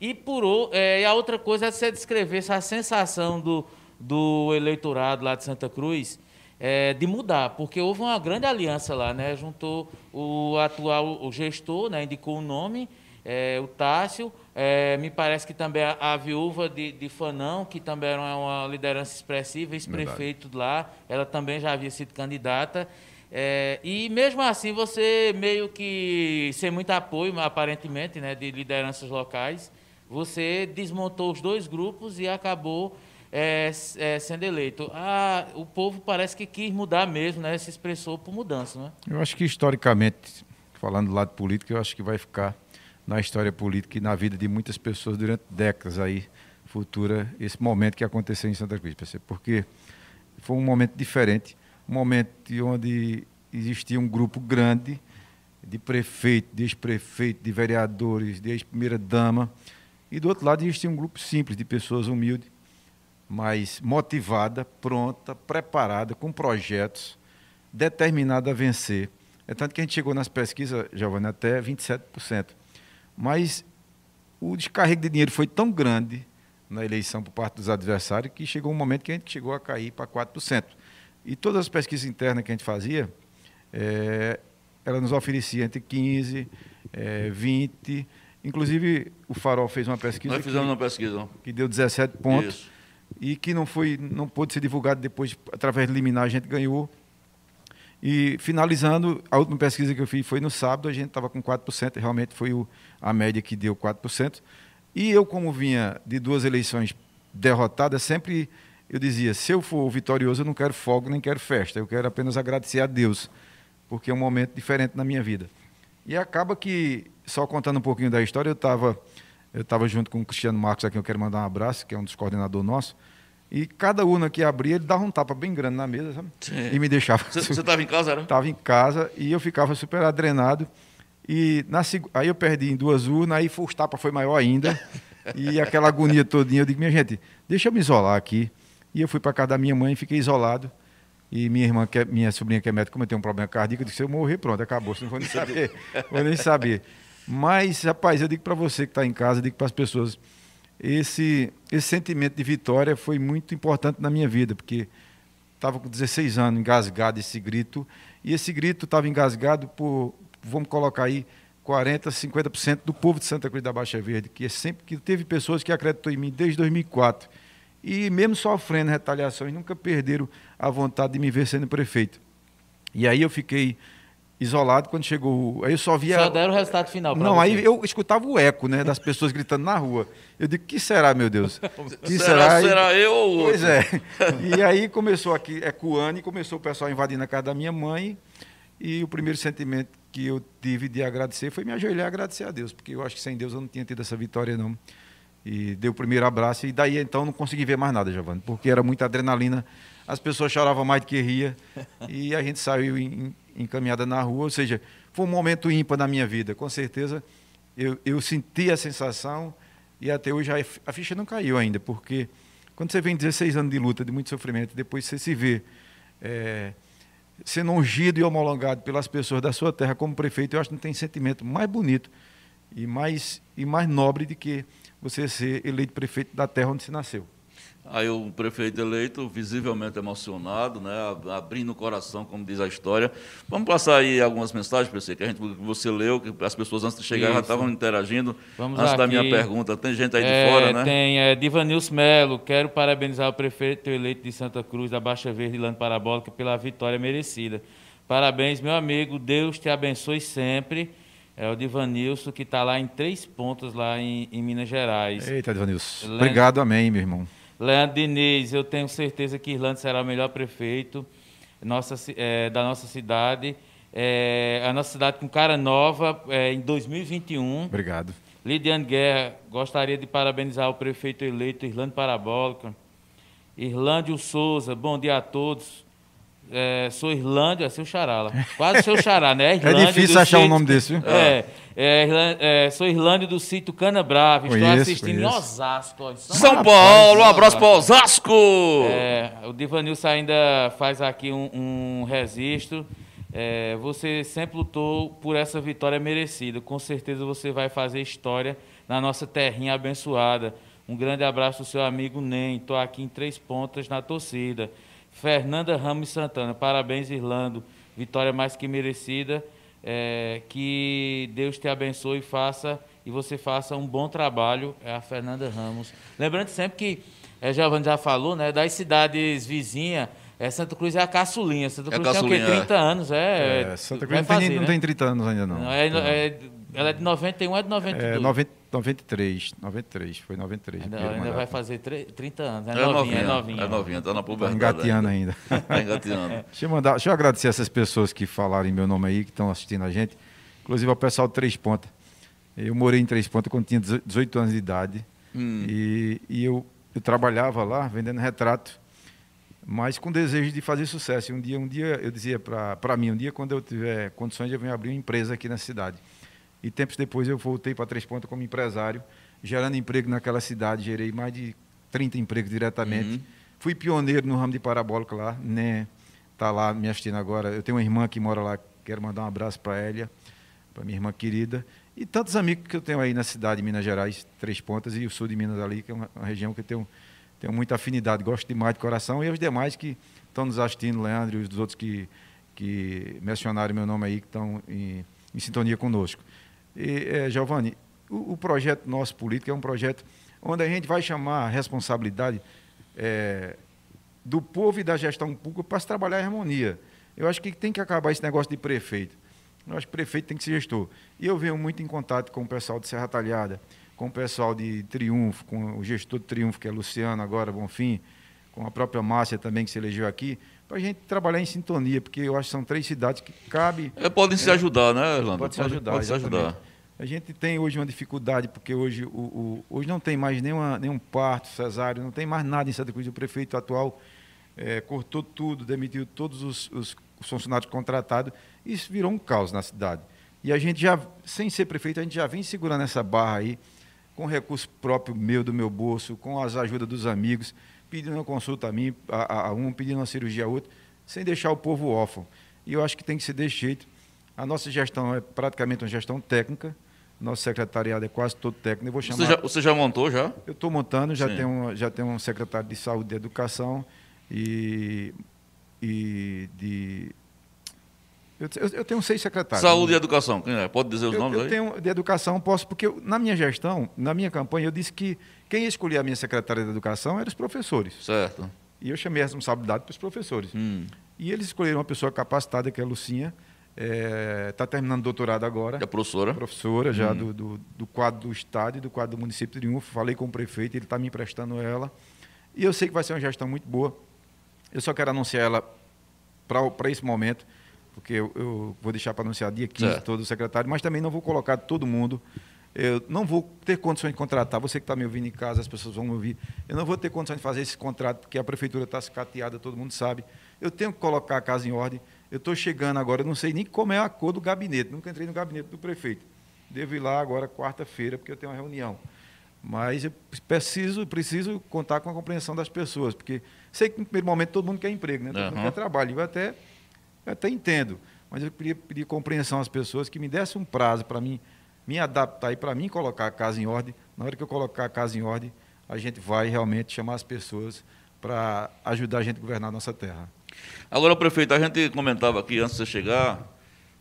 E, por, é, e a outra coisa é você descrevesse a sensação do, do eleitorado lá de Santa Cruz é, de mudar, porque houve uma grande aliança lá, né? Juntou o atual o gestor, né? indicou o nome, é, o Tássio, É, me parece que também a, a viúva de, de, Fanão, que também era uma liderança expressiva, ex-prefeito lá, ela também já havia sido candidata. É, e mesmo assim, você meio que, sem muito apoio, aparentemente, né, de lideranças locais, você desmontou os dois grupos e acabou é, é, sendo eleito. Ah, o povo parece que quis mudar mesmo, né, se expressou por mudança. Né? Eu acho que, historicamente, falando do lado político, eu acho que vai ficar na história política e na vida de muitas pessoas durante décadas aí futura esse momento que aconteceu em Santa Cruz, porque foi um momento diferente, um momento onde existia um grupo grande de prefeito, de ex-prefeito, de vereadores, de ex-primeira dama, e do outro lado existia um grupo simples de pessoas humildes, mas motivada, pronta, preparada, com projetos, determinada a vencer. É tanto que a gente chegou nas pesquisas, Giovanni, até 27%. Mas o descarrego de dinheiro foi tão grande na eleição por parte dos adversários que chegou um momento que a gente chegou a cair para 4%. E todas as pesquisas internas que a gente fazia, é, ela nos oferecia entre 15%, é, 20%. Inclusive, o Farol fez uma pesquisa. Nós fizemos que, uma pesquisa. Que deu 17 pontos. Isso. E que não foi, não pôde ser divulgado depois, através de liminar, a gente ganhou e finalizando, a última pesquisa que eu fiz foi no sábado, a gente estava com 4%, realmente foi o, a média que deu 4%. E eu, como vinha de duas eleições derrotadas, sempre eu dizia: se eu for vitorioso, eu não quero fogo nem quero festa, eu quero apenas agradecer a Deus, porque é um momento diferente na minha vida. E acaba que, só contando um pouquinho da história, eu estava eu tava junto com o Cristiano Marcos, a quem eu quero mandar um abraço, que é um dos coordenadores nossos. E cada urna que abria, ele dava um tapa bem grande na mesa, sabe? Sim. E me deixava. Você estava em casa, era? Estava em casa e eu ficava super adrenado. E na, aí eu perdi em duas urnas, aí os tapas foi maior ainda. e aquela agonia todinha, eu digo, minha gente, deixa eu me isolar aqui. E eu fui para casa da minha mãe, fiquei isolado. E minha irmã, que é, minha sobrinha que é médica, como eu tenho um problema cardíaco, eu disse, se eu morrer, pronto, acabou, não vou nem saber. vou nem saber. Mas, rapaz, eu digo para você que está em casa, eu digo para as pessoas, esse, esse sentimento de vitória foi muito importante na minha vida, porque estava com 16 anos engasgado esse grito, e esse grito estava engasgado por, vamos colocar aí, 40%, 50% do povo de Santa Cruz da Baixa Verde, que é sempre que teve pessoas que acreditou em mim desde 2004. E mesmo sofrendo retaliações, nunca perderam a vontade de me ver sendo prefeito. E aí eu fiquei isolado quando chegou. Aí eu só via. Só deram o resultado final. Não, você. aí eu escutava o eco, né, das pessoas gritando na rua. Eu digo, que será, meu Deus? Que será? Será, será eu ou outro? Pois é. E aí começou aqui, ecoando, e começou o pessoal invadindo a casa da minha mãe. E o primeiro sentimento que eu tive de agradecer foi me ajoelhar e agradecer a Deus, porque eu acho que sem Deus eu não tinha tido essa vitória, não. E dei o primeiro abraço, e daí então não consegui ver mais nada, Giovanni, porque era muita adrenalina, as pessoas choravam mais do que ria, e a gente saiu em, encaminhada na rua, ou seja, foi um momento ímpar na minha vida, com certeza eu, eu senti a sensação e até hoje a, ficha não caiu ainda, porque quando você vem 16 anos de luta, de muito sofrimento, depois você se vê é, sendo ungido e homologado pelas pessoas da sua terra como prefeito, eu acho que não tem sentimento mais bonito e mais, e mais nobre do que você ser eleito prefeito da terra onde você nasceu. Aí o prefeito eleito, visivelmente emocionado, né, abrindo o coração, como diz a história. Vamos passar aí algumas mensagens, PC, que a gente, você leu, que as pessoas antes de chegar Isso. já estavam interagindo. Vamos antes aqui. da minha pergunta. Tem gente aí é, de fora, né? Tem, é, Divanils Melo. Quero parabenizar o prefeito eleito de Santa Cruz, da Baixa Verde, Lando Parabólica, pela vitória merecida. Parabéns, meu amigo. Deus te abençoe sempre. É o Divanilson, que está lá em três pontos, lá em, em Minas Gerais. Eita, Divanilson. Obrigado, amém, meu irmão. Leandro Diniz, eu tenho certeza que Irlanda será o melhor prefeito nossa, é, da nossa cidade. É, a nossa cidade com cara nova é, em 2021. Obrigado. Lidiane Guerra, gostaria de parabenizar o prefeito eleito Irlando Parabólica. Irlândio Souza, bom dia a todos. É, sou Irlândia, seu xará Quase seu xará, né? Irlândia é difícil achar o um nome desse, viu? É, é, é, sou Irlândia do sítio Cana Brava. Estou conheço, assistindo conheço. em Osasco. São, São Paulo, um abraço para Osasco! É, o Divanilson ainda faz aqui um, um registro. É, você sempre lutou por essa vitória merecida. Com certeza você vai fazer história na nossa terrinha abençoada. Um grande abraço do seu amigo Nem. Estou aqui em Três Pontas na torcida. Fernanda Ramos Santana, parabéns, Irlando. Vitória mais que merecida. É, que Deus te abençoe e faça e você faça um bom trabalho. É a Fernanda Ramos. Lembrando sempre que, é, Giovanni já falou, né, das cidades vizinhas, é, Santa Cruz é a caçulinha. Santa É Cruz tem o quê? caçulinha, 30 anos. É, É, Santa Cruz não, tem, fazer, não né? tem 30 anos ainda, não. Não, é, é- ela é de 91, é de 92. É 90, 93, 93, foi 93. Ainda, ainda vai fazer tre- 30 anos. É, É novinha, novinha, é novinha. é novinha, tá na Tá puberdade. engateando ainda. Tá engateando. Deixa eu, mandar, deixa eu agradecer essas pessoas que falaram em meu nome aí, que estão assistindo a gente. Inclusive ao pessoal de Três Pontas. Eu morei em Três Pontas quando tinha 18 anos de idade. Hum. E, e eu, eu trabalhava lá vendendo retrato, mas com desejo de fazer sucesso. E um dia, um dia eu dizia para mim, um dia quando eu tiver condições, eu venho abrir uma empresa aqui na cidade. E tempos depois eu voltei para Três Pontas como empresário, gerando emprego naquela cidade. Gerei mais de 30 empregos diretamente. Uhum. Fui pioneiro no ramo de parabólica lá, né? Tá lá me assistindo agora. Eu tenho uma irmã que mora lá, quero mandar um abraço para Elia, para minha irmã querida. E tantos amigos que eu tenho aí na cidade de Minas Gerais, Três Pontas e o sul de Minas ali, que é uma, uma região que eu tenho, tenho muita afinidade, gosto demais de coração. E os demais que estão nos assistindo, Leandro e os outros que, que mencionaram meu nome aí, que estão em, em sintonia conosco. E, eh, Giovanni, o, o projeto nosso político é um projeto onde a gente vai chamar a responsabilidade eh, do povo e da gestão pública para se trabalhar em harmonia. Eu acho que tem que acabar esse negócio de prefeito. Eu acho que prefeito tem que ser gestor. E eu venho muito em contato com o pessoal de Serra Talhada, com o pessoal de Triunfo, com o gestor de Triunfo, que é Luciano agora, Bonfim, com a própria Márcia também, que se elegeu aqui, para a gente trabalhar em sintonia, porque eu acho que são três cidades que cabe É, podem se ajudar, né, Orlando? Pode se ajudar. Pode se ajudar. A gente tem hoje uma dificuldade, porque hoje, o, o- hoje não tem mais nenhuma, nenhum parto, cesário, não tem mais nada em Santa Cruz. O prefeito atual eh, cortou tudo, demitiu todos os, os- os funcionários contratados. Isso virou um caos na cidade. E a gente já, sem ser prefeito, a gente já vem segurando essa barra aí, com recurso próprio meu, do meu bolso, com as ajudas dos amigos, pedindo uma consulta a mim, a, a- um, pedindo uma cirurgia a outro, sem deixar o povo órfão. E eu acho que tem que ser desse jeito. A nossa gestão é praticamente uma gestão técnica. Nosso secretariado é quase todo técnico. Eu vou chamar. Você já, você já montou já? Eu estou montando, já Sim. tenho, já tenho um secretário de saúde e educação e, e de. Eu, eu- eu tenho seis secretários. Saúde e educação, quem é? Pode dizer os Eu, nomes eu aí? tenho de educação, posso, porque eu- na minha gestão, na minha campanha, eu disse que quem ia escolher a minha secretária de educação eram os professores. Certo. E eu chamei a responsabilidade para os professores. Hum. E eles escolheram uma pessoa capacitada, que é a Lucinha, está terminando doutorado agora É professora? professora já Hum. do, do, do quadro do Estado e do quadro do município de Triunfo. Falei com o prefeito, ele está me emprestando ela. E eu sei que vai ser uma gestão muito boa. Eu só quero anunciar ela para esse momento, porque eu, eu vou deixar para anunciar dia 15 Certo. todo o secretário, mas também não vou colocar todo mundo. Eu não vou ter condições de contratar. Você que está me ouvindo em casa, as pessoas vão me ouvir. Eu não vou ter condições de fazer esse contrato, porque a prefeitura está escateada, todo mundo sabe. Eu tenho que colocar a casa em ordem. Eu estou chegando agora, eu não sei nem como é a cor do gabinete. Nunca entrei no gabinete do prefeito. Devo ir lá agora quarta-feira, porque eu tenho uma reunião. Mas eu preciso, preciso contar com a compreensão das pessoas, porque sei que no primeiro momento todo mundo quer emprego, né? todo mundo Aham. quer trabalho. Eu até, eu até entendo, mas eu queria pedir compreensão às pessoas que me dessem um prazo para mim me adaptar e para mim colocar a casa em ordem. Na hora que eu colocar a casa em ordem, a gente vai realmente chamar as pessoas para ajudar a gente a governar a nossa terra. Agora, prefeito, a gente comentava aqui antes de você chegar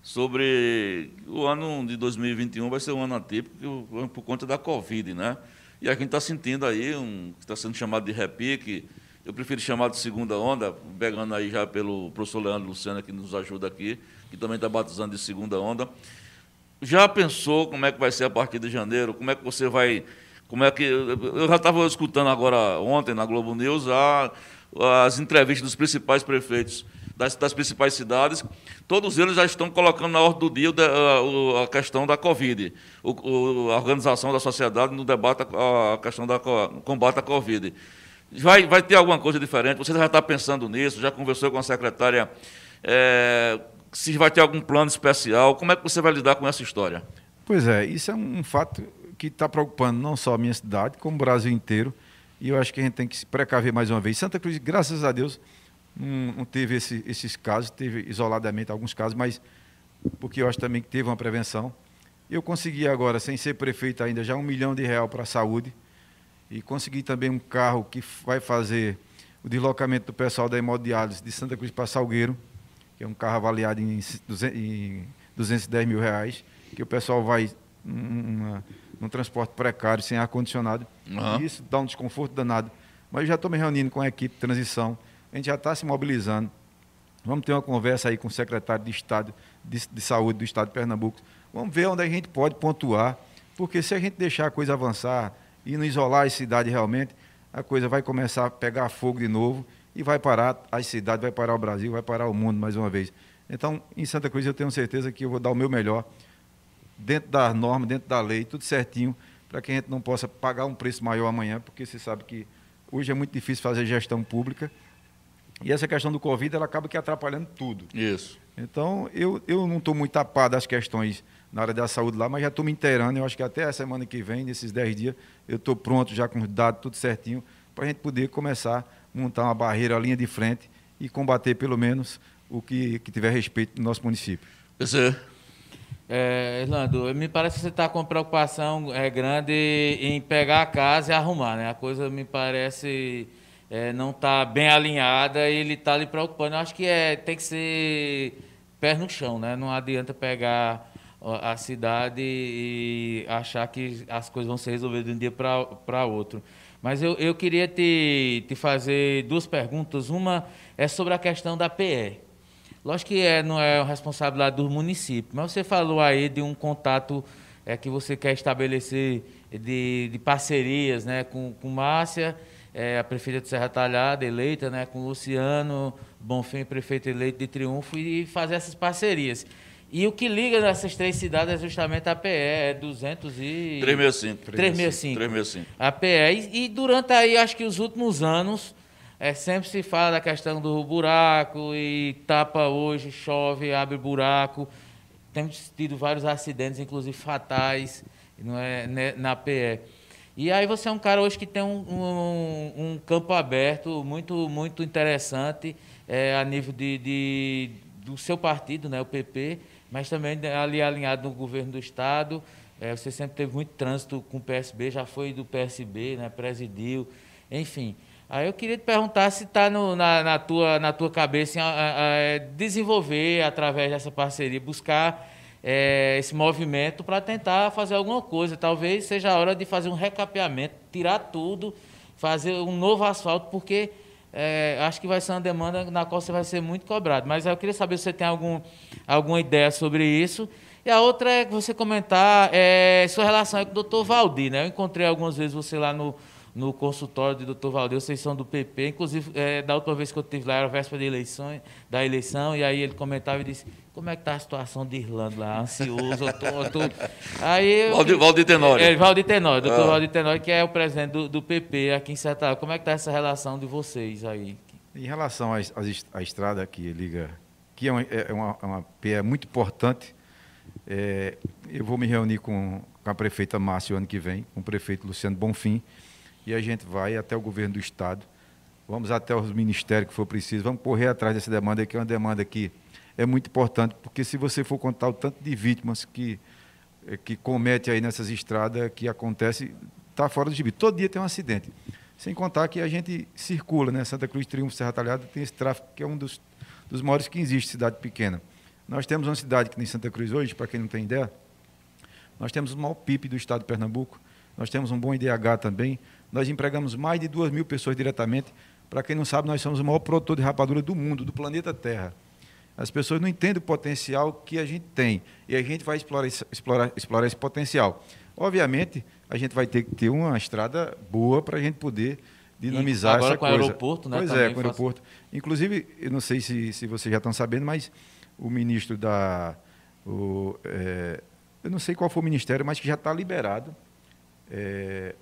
sobre o ano de 2021 vai ser um ano atípico por conta da Covid, né? E a gente está sentindo aí um que está sendo chamado de repique, eu prefiro chamar de segunda onda, pegando aí já pelo professor Leandro Luciano que nos ajuda aqui, que também está batizando de segunda onda. Já pensou como é que vai ser a partir de janeiro? Como é que você vai. Como é que. Eu já estava escutando agora ontem na Globo News a, as entrevistas dos principais prefeitos das, das principais cidades. Todos eles já estão colocando na ordem do dia a, a questão da Covid, o, a organização da sociedade no debate a, a questão da co- combate à Covid. Vai, vai ter alguma coisa diferente? Você já está pensando nisso? Já conversou com a secretária? é, se vai ter algum plano especial? Como é que você vai lidar com essa história? Pois é, isso é um fato que está preocupando não só a minha cidade, como o Brasil inteiro. E eu acho que a gente tem que se precaver mais uma vez. Santa Cruz, graças a Deus, não, teve esse- esses casos, teve isoladamente alguns casos, mas porque eu acho também que teve uma prevenção. Eu consegui agora, sem ser prefeito ainda, já um milhão de real para a saúde. E consegui também um carro que vai fazer o deslocamento do pessoal da hemodiálise de Santa Cruz para Salgueiro, que é um carro avaliado em, c- duze- em 210 mil reais, que o pessoal vai, um, num transporte precário, sem ar-condicionado. Uhum. Isso dá um desconforto danado. Mas eu já estou me reunindo com a equipe de transição, a gente já está se mobilizando. Vamos ter uma conversa aí com o secretário de Estado de, de Saúde do Estado de Pernambuco. Vamos ver onde a gente pode pontuar, porque se a gente deixar a coisa avançar e não isolar a cidade realmente, a coisa vai começar a pegar fogo de novo e vai parar a cidade, vai parar o Brasil, vai parar o mundo mais uma vez. Então, em Santa Cruz, eu tenho certeza que eu vou dar o meu melhor, dentro da norma, dentro da lei, tudo certinho, para que a gente não possa pagar um preço maior amanhã, porque você sabe que hoje é muito difícil fazer gestão pública. E essa questão do Covid, ela acaba que atrapalhando tudo. Isso. Então, eu, eu não estou muito tapado das questões na área da saúde lá, mas já estou me inteirando. Eu acho que até a semana que vem, nesses 10 dias, eu estou pronto já com os dados, tudo certinho, para a gente poder começar a montar uma barreira, a linha de frente e combater pelo menos o que, que tiver respeito no nosso município. Você. É, Irlando, me parece que você está com preocupação é, grande em pegar a casa e arrumar, né? A coisa me parece é, não está bem alinhada e ele está lhe preocupando. Eu acho que é, tem que ser pé no chão, né? Não adianta pegar a cidade e achar que as coisas vão ser resolvidas de um dia para outro. Mas eu, eu queria te, te fazer duas perguntas. Uma é sobre a questão da PE. Lógico que é, não é responsabilidade do município, mas você falou aí de um contato é, que você quer estabelecer de, de parcerias né, com, com Márcia, é, a prefeita de Serra Talhada, eleita, né, com Luciano Bonfim, prefeito eleito de Triunfo, e fazer essas parcerias. E o que liga nessas três cidades é justamente a PE, é 200 e... 365. 365. 365. A PE. E, e durante aí, acho que os últimos anos, é, sempre se fala da questão do buraco e tapa hoje, chove, abre buraco. Temos tido vários acidentes, inclusive fatais, não é, né, na PE. E aí você é um cara hoje que tem um, um, um campo aberto muito, muito interessante é, a nível de, de, do seu partido, né, o PP, mas também ali alinhado no governo do Estado. É, você sempre teve muito trânsito com o PSB, já foi do PSB, né, presidiu, enfim. Aí eu queria te perguntar se está na, na, tua, na tua cabeça a, a, a desenvolver, através dessa parceria, buscar é, esse movimento para tentar fazer alguma coisa. Talvez seja a hora de fazer um recapeamento, tirar tudo, fazer um novo asfalto, porque é, acho que vai ser uma demanda na qual você vai ser muito cobrado. Mas eu queria saber se você tem algum, alguma ideia sobre isso. E a outra é você comentar é, sua relação com o doutor Valdir. Né? Eu encontrei algumas vezes você lá no no consultório do doutor Valdir, vocês são do PP. Inclusive, é, da última vez que eu estive lá, era a véspera da eleição, da eleição, e aí ele comentava e disse, como é que está a situação de Irlanda lá? Ansioso, eu tô, eu tô... Aí, Valdir, Valdir Tenório. É, Valdir Tenório, doutor ah. Valdir Tenório, que é o presidente do, do PP aqui em Santa Como é que está essa relação de vocês aí? Em relação à, estrada que liga, que é uma, é uma, é uma é muito importante, é, eu vou me reunir com, com a prefeita Márcia o ano que vem, com o prefeito Luciano Bonfim, e a gente vai até o governo do Estado, vamos até os ministérios que for preciso, vamos correr atrás dessa demanda, que é uma demanda que é muito importante, porque se você for contar o tanto de vítimas que, eh, que comete aí nessas estradas, que acontece, está fora do gibi. Todo dia tem um acidente. Sem contar que a gente circula, né? Santa Cruz, Triunfo, Serra Talhada, tem esse tráfego que é um dos, dos maiores que existe, cidade pequena. Nós temos uma cidade que nem Santa Cruz hoje, para quem não tem ideia, nós temos o maior PIB do estado de Pernambuco, nós temos um bom IDH também, nós empregamos mais de duas mil pessoas diretamente. Para quem não sabe, nós somos o maior produtor de rapadura do mundo, do planeta Terra. As pessoas não entendem o potencial que a gente tem e a gente vai explorar, explorar, explorar esse potencial. Obviamente, a gente vai ter que ter uma estrada boa para a gente poder dinamizar agora essa com coisa. o aeroporto, né? Pois é, com o aeroporto. Inclusive, eu não sei se, se vocês já estão sabendo, mas o ministro da... O, é, eu não sei qual foi o ministério, mas que já está liberado é,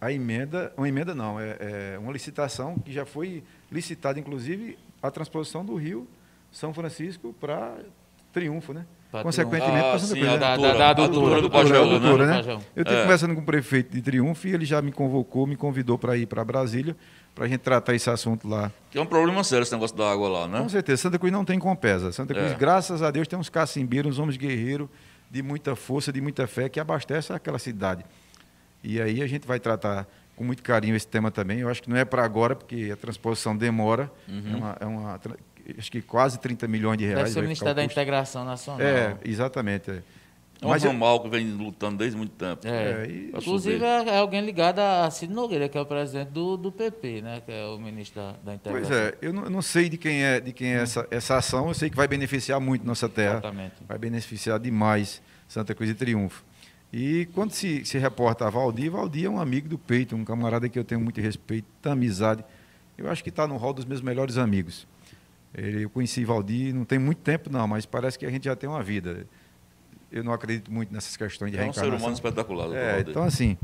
a emenda, uma emenda não, é, é, uma licitação que já foi licitada, inclusive, a transposição do Rio São Francisco para Triunfo, né? Pra Consequentemente, ah, para sim, Cruz, né? Da, doutora, da, da doutora, do Pajéu, Pajéu, né? né? Pajéu. Eu estive É. conversando com o prefeito de Triunfo e ele já me convocou, me convidou para ir para Brasília, para a gente tratar esse assunto lá. Que é um problema sério esse negócio da água lá, né? Com certeza, Santa Cruz não tem compesa. Santa Cruz, É. graças a Deus, tem uns cacimbeiros, uns homens guerreiros de muita força, de muita fé, que abastecem aquela cidade. E aí a gente vai tratar com muito carinho esse tema também. Eu acho que não é para agora, porque a transposição demora. É uma, é uma acho que quase 30 milhões de reais. Deve ser o vai ficar Ministério da. Integração Nacional. É, exatamente. é. É um Mas ramal que vem lutando desde muito tempo. É. É, e- Inclusive é é alguém ligado a Cid Nogueira, que é o presidente do, do PP, né? Que é o ministro da, da Pois Integração. é, eu não, eu não sei de quem é, de quem é essa, essa ação, eu sei que vai beneficiar muito nossa terra. Exatamente. vai beneficiar demais Santa Cruz e Triunfo. E quando se, se reporta a Valdir, Valdir é um amigo do peito, um camarada que eu tenho muito respeito, muita amizade. Eu acho que está no hall dos meus melhores amigos. Ele- Eu conheci Valdir não tem muito tempo não, mas parece que a gente já tem uma vida. Eu não acredito muito nessas questões de É um ser reencarnação. humano espetacular. É, Valdir. então assim,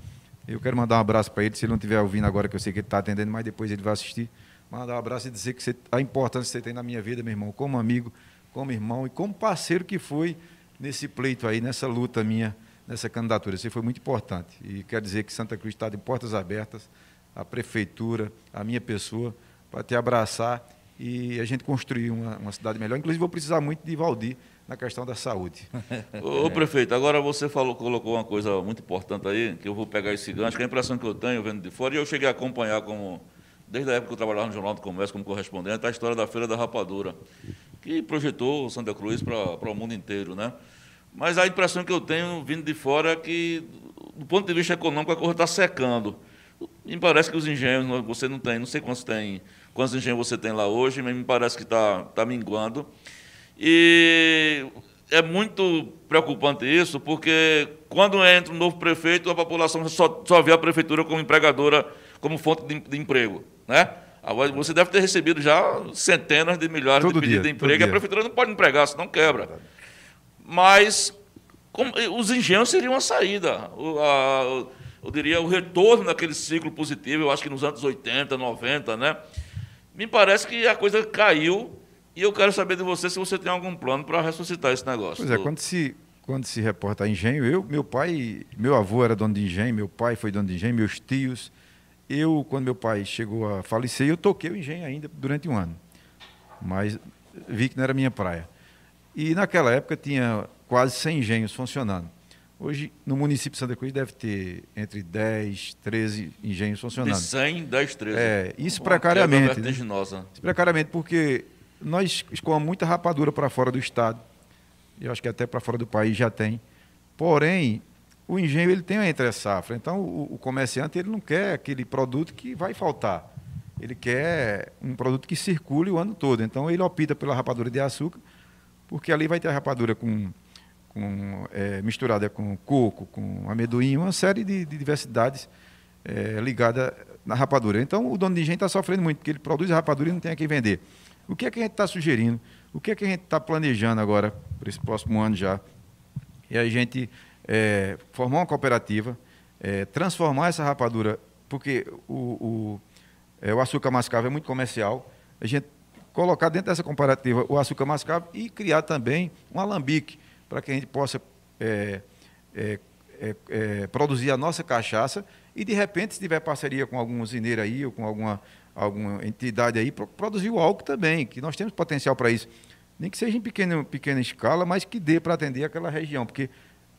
eu quero mandar um abraço para ele, se ele não estiver ouvindo agora, que eu sei que ele está atendendo, mas depois ele vai assistir. Mandar um abraço e dizer que você- a importância que você tem na minha vida, meu irmão, como amigo, como irmão e como parceiro que foi nesse pleito aí, nessa luta minha, nessa candidatura. Você foi muito importante. E quero dizer que Santa Cruz está de portas abertas, a prefeitura, a minha pessoa, para te abraçar e a gente construir uma, uma cidade melhor. Inclusive, vou precisar muito de Valdir na questão da saúde. Ô, ô, prefeito, agora você falou, colocou uma coisa muito importante aí, que eu vou pegar esse gancho, que é a impressão que eu tenho vendo de fora, e eu cheguei a acompanhar como, desde a época que eu trabalhava no Jornal do Comércio como correspondente, a história da Feira da Rapadura, que projetou Santa Cruz para o mundo inteiro, né? Mas a impressão que eu tenho vindo de fora é que, do ponto de vista econômico, a coisa está secando. Me parece que os engenhos, você não tem, não sei quantos tem, quantos engenhos você tem lá hoje, mas me parece que está tá minguando. E é muito preocupante isso, porque quando entra um novo prefeito, a população só, só vê a prefeitura como empregadora, como fonte de, de emprego. Né? Agora, Você deve ter recebido já centenas de milhares Todo de pedidos de emprego, e a prefeitura não pode empregar, senão quebra. Mas como- os engenhos seriam uma saída. O, a- eu diria o retorno daquele ciclo positivo, eu acho que nos anos 80, 90, né? Me parece que a coisa caiu e eu quero saber de você se você tem algum plano para ressuscitar esse negócio. Pois é, Do- quando se, quando se reporta a engenho, eu, meu pai, meu avô era dono de engenho, meu pai foi dono de engenho, meus tios. Eu, quando meu pai chegou a falecer, eu toquei o engenho ainda durante um ano. Mas vi que não era minha praia. E naquela época tinha quase 100 engenhos funcionando. Hoje, no município de Santa Cruz, deve ter entre 10, 13 engenhos de funcionando. 100, 10, 13. É, isso Uma precariamente, né? Isso Precariamente, porque nós escoamos muita rapadura para fora do estado. Eu acho que até para fora do país já tem. Porém, o engenho ele tem a entre safra. Então, o, o comerciante ele não quer aquele produto que vai faltar. Ele quer um produto que circule o ano todo. Então, ele opta pela rapadura de açúcar, porque ali vai ter a rapadura com, com é, misturada com coco, com amendoim, uma série de, de diversidades é, ligada na rapadura. Então, o dono de engenho está sofrendo muito, porque ele produz a rapadura e não tem a quem vender. O que é que a gente está sugerindo? O que é que a gente está planejando agora, para esse próximo ano já? É a gente é, formar uma cooperativa, é, transformar essa rapadura, porque o, o, é, o açúcar mascavo é muito comercial, a gente colocar dentro dessa comparativa o açúcar mascavo e criar também um alambique para que a gente possa é, é, é, é, produzir a nossa cachaça e, de repente, se tiver parceria com algum usineiro aí ou com alguma, alguma entidade aí, pro- produzir o álcool também, que nós temos potencial para isso. Nem que seja em pequena, pequena escala, mas que dê para atender aquela região, porque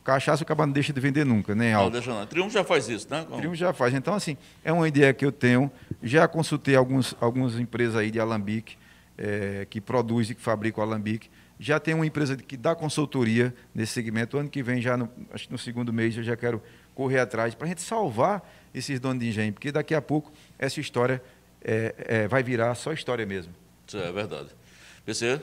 cachaça o cara não deixa de vender nunca, nem Não, álcool. deixa não. Triunfo já faz isso, né? Com- Triunfo já faz. Então, assim, é uma ideia que eu tenho. Já consultei alguns, algumas empresas aí de alambique, eh, que produzem e que fabricam alambique. Já tem uma empresa que dá consultoria nesse segmento. O ano que vem, já no, acho que no segundo mês, eu já quero correr atrás para a gente salvar esses donos de engenho, porque daqui a pouco essa história eh, eh, vai virar só história mesmo. Isso é verdade. PC?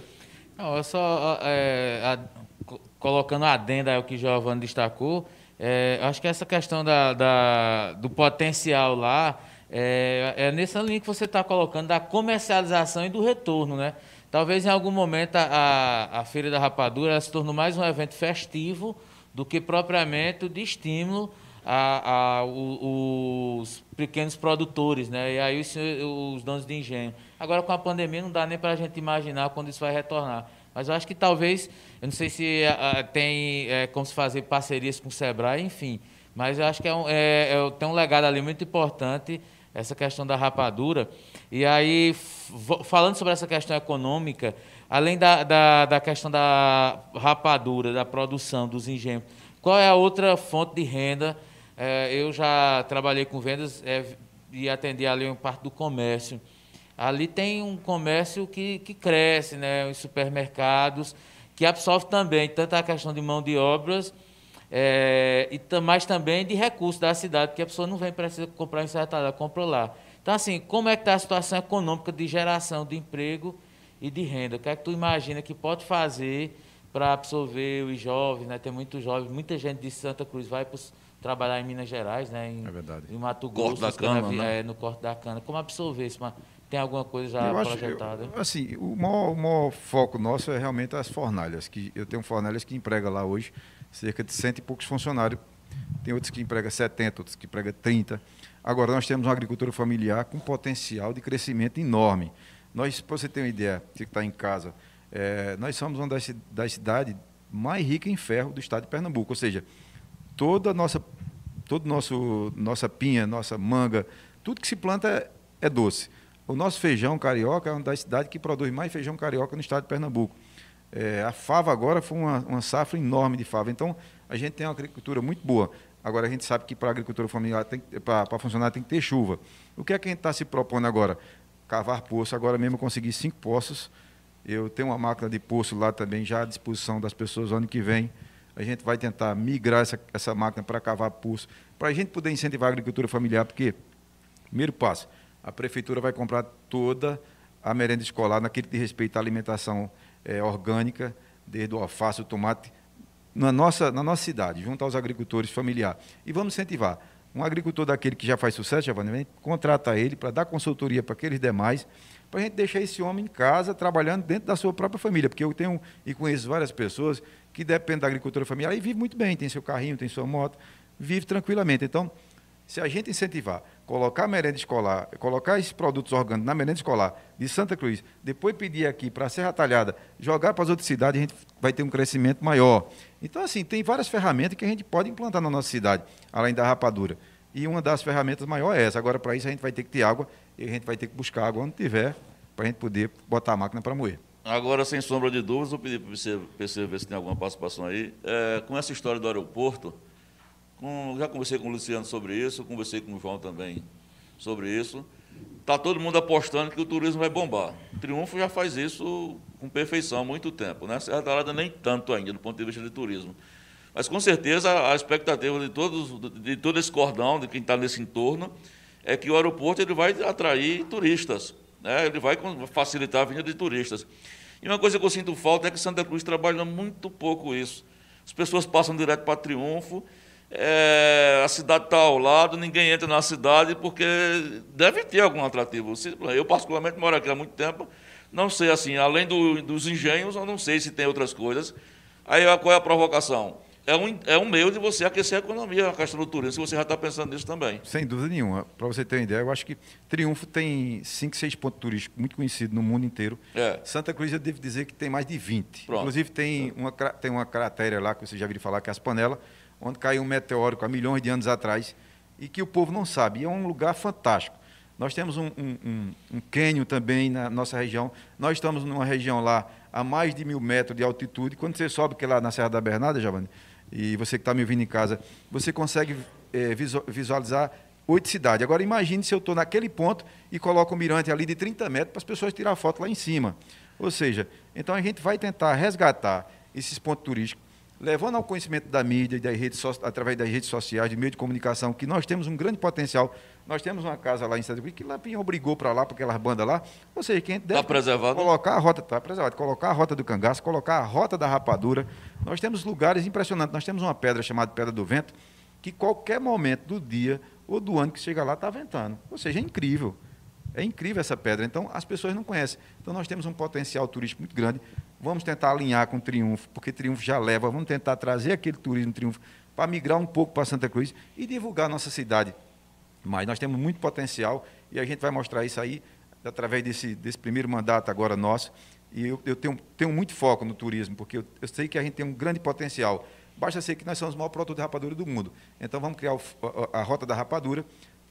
Não, eu só é, a- co- colocando a adenda ao que o Giovanni destacou, é, acho que essa questão da, da- do potencial lá é, é nessa linha que você está colocando da comercialização e do retorno, né? Talvez em algum momento a, a, a Feira da Rapadura se tornou mais um evento festivo do que propriamente de estímulo a, a- o- os pequenos produtores, né? E aí os, os donos de engenho. Agora com a pandemia não dá nem para a gente imaginar quando isso vai retornar. Mas eu acho que talvez, eu não sei se ah, tem é, como se fazer parcerias com o Sebrae, enfim. Mas eu acho que é um, é, é- tem um legado ali muito importante essa questão da rapadura. E aí, falando sobre essa questão econômica, além da, da, da questão da rapadura, da produção dos engenhos, qual é a outra fonte de renda? É, eu já trabalhei com vendas é, e atendi ali uma parte do comércio. Ali tem um comércio que, que cresce, né? os supermercados, que absorve também tanto a questão de mão de obras É, e, mas também de recursos da cidade, que a pessoa não vem precisa comprar em Serra Talhada, compra lá. Então, assim, como é que está a situação econômica de geração de emprego e de renda? O que é que tu imagina que pode fazer para absorver os jovens, né? Tem muitos jovens, muita gente de Santa Cruz vai para trabalhar em Minas Gerais, né? Em, é verdade. Em Mato Grosso, corte da cana, né? é, no corte da cana. Como absorver isso? Tem alguma coisa já eu projetada? Acho, eu, assim, o maior, o maior, foco nosso é realmente as fornalhas. Que eu tenho fornalhas que emprega lá hoje cerca de cento e poucos funcionários. Tem outros que empregam 70, outros que empregam 30. Agora, nós temos uma agricultura familiar com potencial de crescimento enorme. Nós, para você ter uma ideia, você que está em casa, é, nós somos uma das, das cidades mais ricas em ferro do estado de Pernambuco. Ou seja, toda a nossa, todo nosso, nossa pinha, nossa manga, tudo que se planta é, é doce. O nosso feijão carioca é uma das cidades que produz mais feijão carioca no estado de Pernambuco. É, a fava agora foi uma, uma safra enorme de fava. Então, a gente tem uma agricultura muito boa. Agora, a gente sabe que para a agricultura familiar, para funcionar, tem que ter chuva. O que é que a gente está se propondo agora? Cavar poço. Agora mesmo eu consegui cinco poços. Eu tenho uma máquina de poço lá também, já à disposição das pessoas ano que vem. A gente vai tentar migrar essa, essa máquina para cavar poço, para a gente poder incentivar a agricultura familiar, porque, primeiro passo, a prefeitura vai comprar toda a merenda escolar naquilo que diz respeito à alimentação é, orgânica, desde o alface, o tomate, na nossa, na nossa cidade, junto aos agricultores familiares. E vamos incentivar. Um agricultor daquele que já faz sucesso, Giovanni, contrata ele para dar consultoria para aqueles demais, para a gente deixar esse homem em casa, trabalhando dentro da sua própria família. Porque eu tenho e conheço várias pessoas que dependem da agricultura familiar e vivem muito bem, tem seu carrinho, tem sua moto, vive tranquilamente. Então, se a gente incentivar, colocar a merenda escolar, colocar esses produtos orgânicos na merenda escolar de Santa Cruz, depois pedir aqui para a Serra Talhada, jogar para as outras cidades, a gente vai ter um crescimento maior. Então, assim, tem várias ferramentas que a gente pode implantar na nossa cidade, além da rapadura. E uma das ferramentas maior é essa. Agora, para isso, a gente vai ter que ter água e a gente vai ter que buscar água onde tiver, para a gente poder botar a máquina para moer. Agora, sem sombra de dúvidas, vou pedir para você, ver se tem alguma participação aí. É, com essa história do aeroporto, com, já conversei com o Luciano sobre isso, conversei com o João também sobre isso. Está todo mundo apostando que o turismo vai bombar. O Triunfo já faz isso com perfeição há muito tempo. Né? Serra Talhada nem tanto ainda, do ponto de vista de turismo. Mas, com certeza, a expectativa de, todos, de todo esse cordão, de quem está nesse entorno, é que o aeroporto ele vai atrair turistas. Né? Ele vai facilitar a vinda de turistas. E uma coisa que eu sinto falta é que Santa Cruz trabalha muito pouco isso. As pessoas passam direto para Triunfo é, a cidade está ao lado, ninguém entra na cidade porque deve ter algum atrativo. Eu, particularmente, moro aqui há muito tempo, não sei assim, além do, dos engenhos, eu não sei se tem outras coisas. Aí qual é a provocação? É um, é um meio de você aquecer a economia, a questão do turismo, se você já está pensando nisso também. Sem dúvida nenhuma. Para você ter uma ideia, eu acho que Triunfo tem 5, 6 pontos turísticos muito conhecidos no mundo inteiro. É. Santa Cruz, eu devo dizer que tem mais de 20. Pronto. Inclusive, tem uma, tem uma cratera lá, que você já viu falar, que é as panelas, onde caiu um meteórico há milhões de anos atrás e que o povo não sabe. E é um lugar fantástico. Nós temos um, um, um, um cânion também na nossa região. Nós estamos numa região lá a mais de mil metros de altitude. Quando você sobe que é lá na Serra da Bernarda, Giovanni, e você que está me ouvindo em casa, você consegue é, visualizar oito cidades. Agora imagine se eu estou naquele ponto e coloco um mirante ali de 30 metros para as pessoas tirar foto lá em cima. Ou seja, então a gente vai tentar resgatar esses pontos turísticos levando ao conhecimento da mídia, das redes so através das redes sociais, de meio de comunicação, que nós temos um grande potencial. Nós temos uma casa lá em Santa Cruz que Lapinha obrigou para lá, para aquelas bandas lá. Ou seja, quem deve tá colocar a rota, está preservado, colocar a rota do cangaço, colocar a rota da rapadura. Nós temos lugares impressionantes. Nós temos uma pedra chamada Pedra do Vento, que qualquer momento do dia ou do ano que chega lá está ventando. Ou seja, é incrível. É incrível essa pedra. Então, as pessoas não conhecem. Então, nós temos um potencial turístico muito grande. Vamos tentar alinhar com o Triunfo, porque Triunfo já leva. Vamos tentar trazer aquele turismo Triunfo para migrar um pouco para Santa Cruz e divulgar a nossa cidade. Mas nós temos muito potencial e a gente vai mostrar isso aí através desse, desse primeiro mandato agora nosso. E eu, eu tenho, tenho, muito foco no turismo, porque eu, eu, sei que a gente tem um grande potencial. Basta ser que nós somos o maior produto de rapadura do mundo. Então vamos criar o, a, a, rota da rapadura,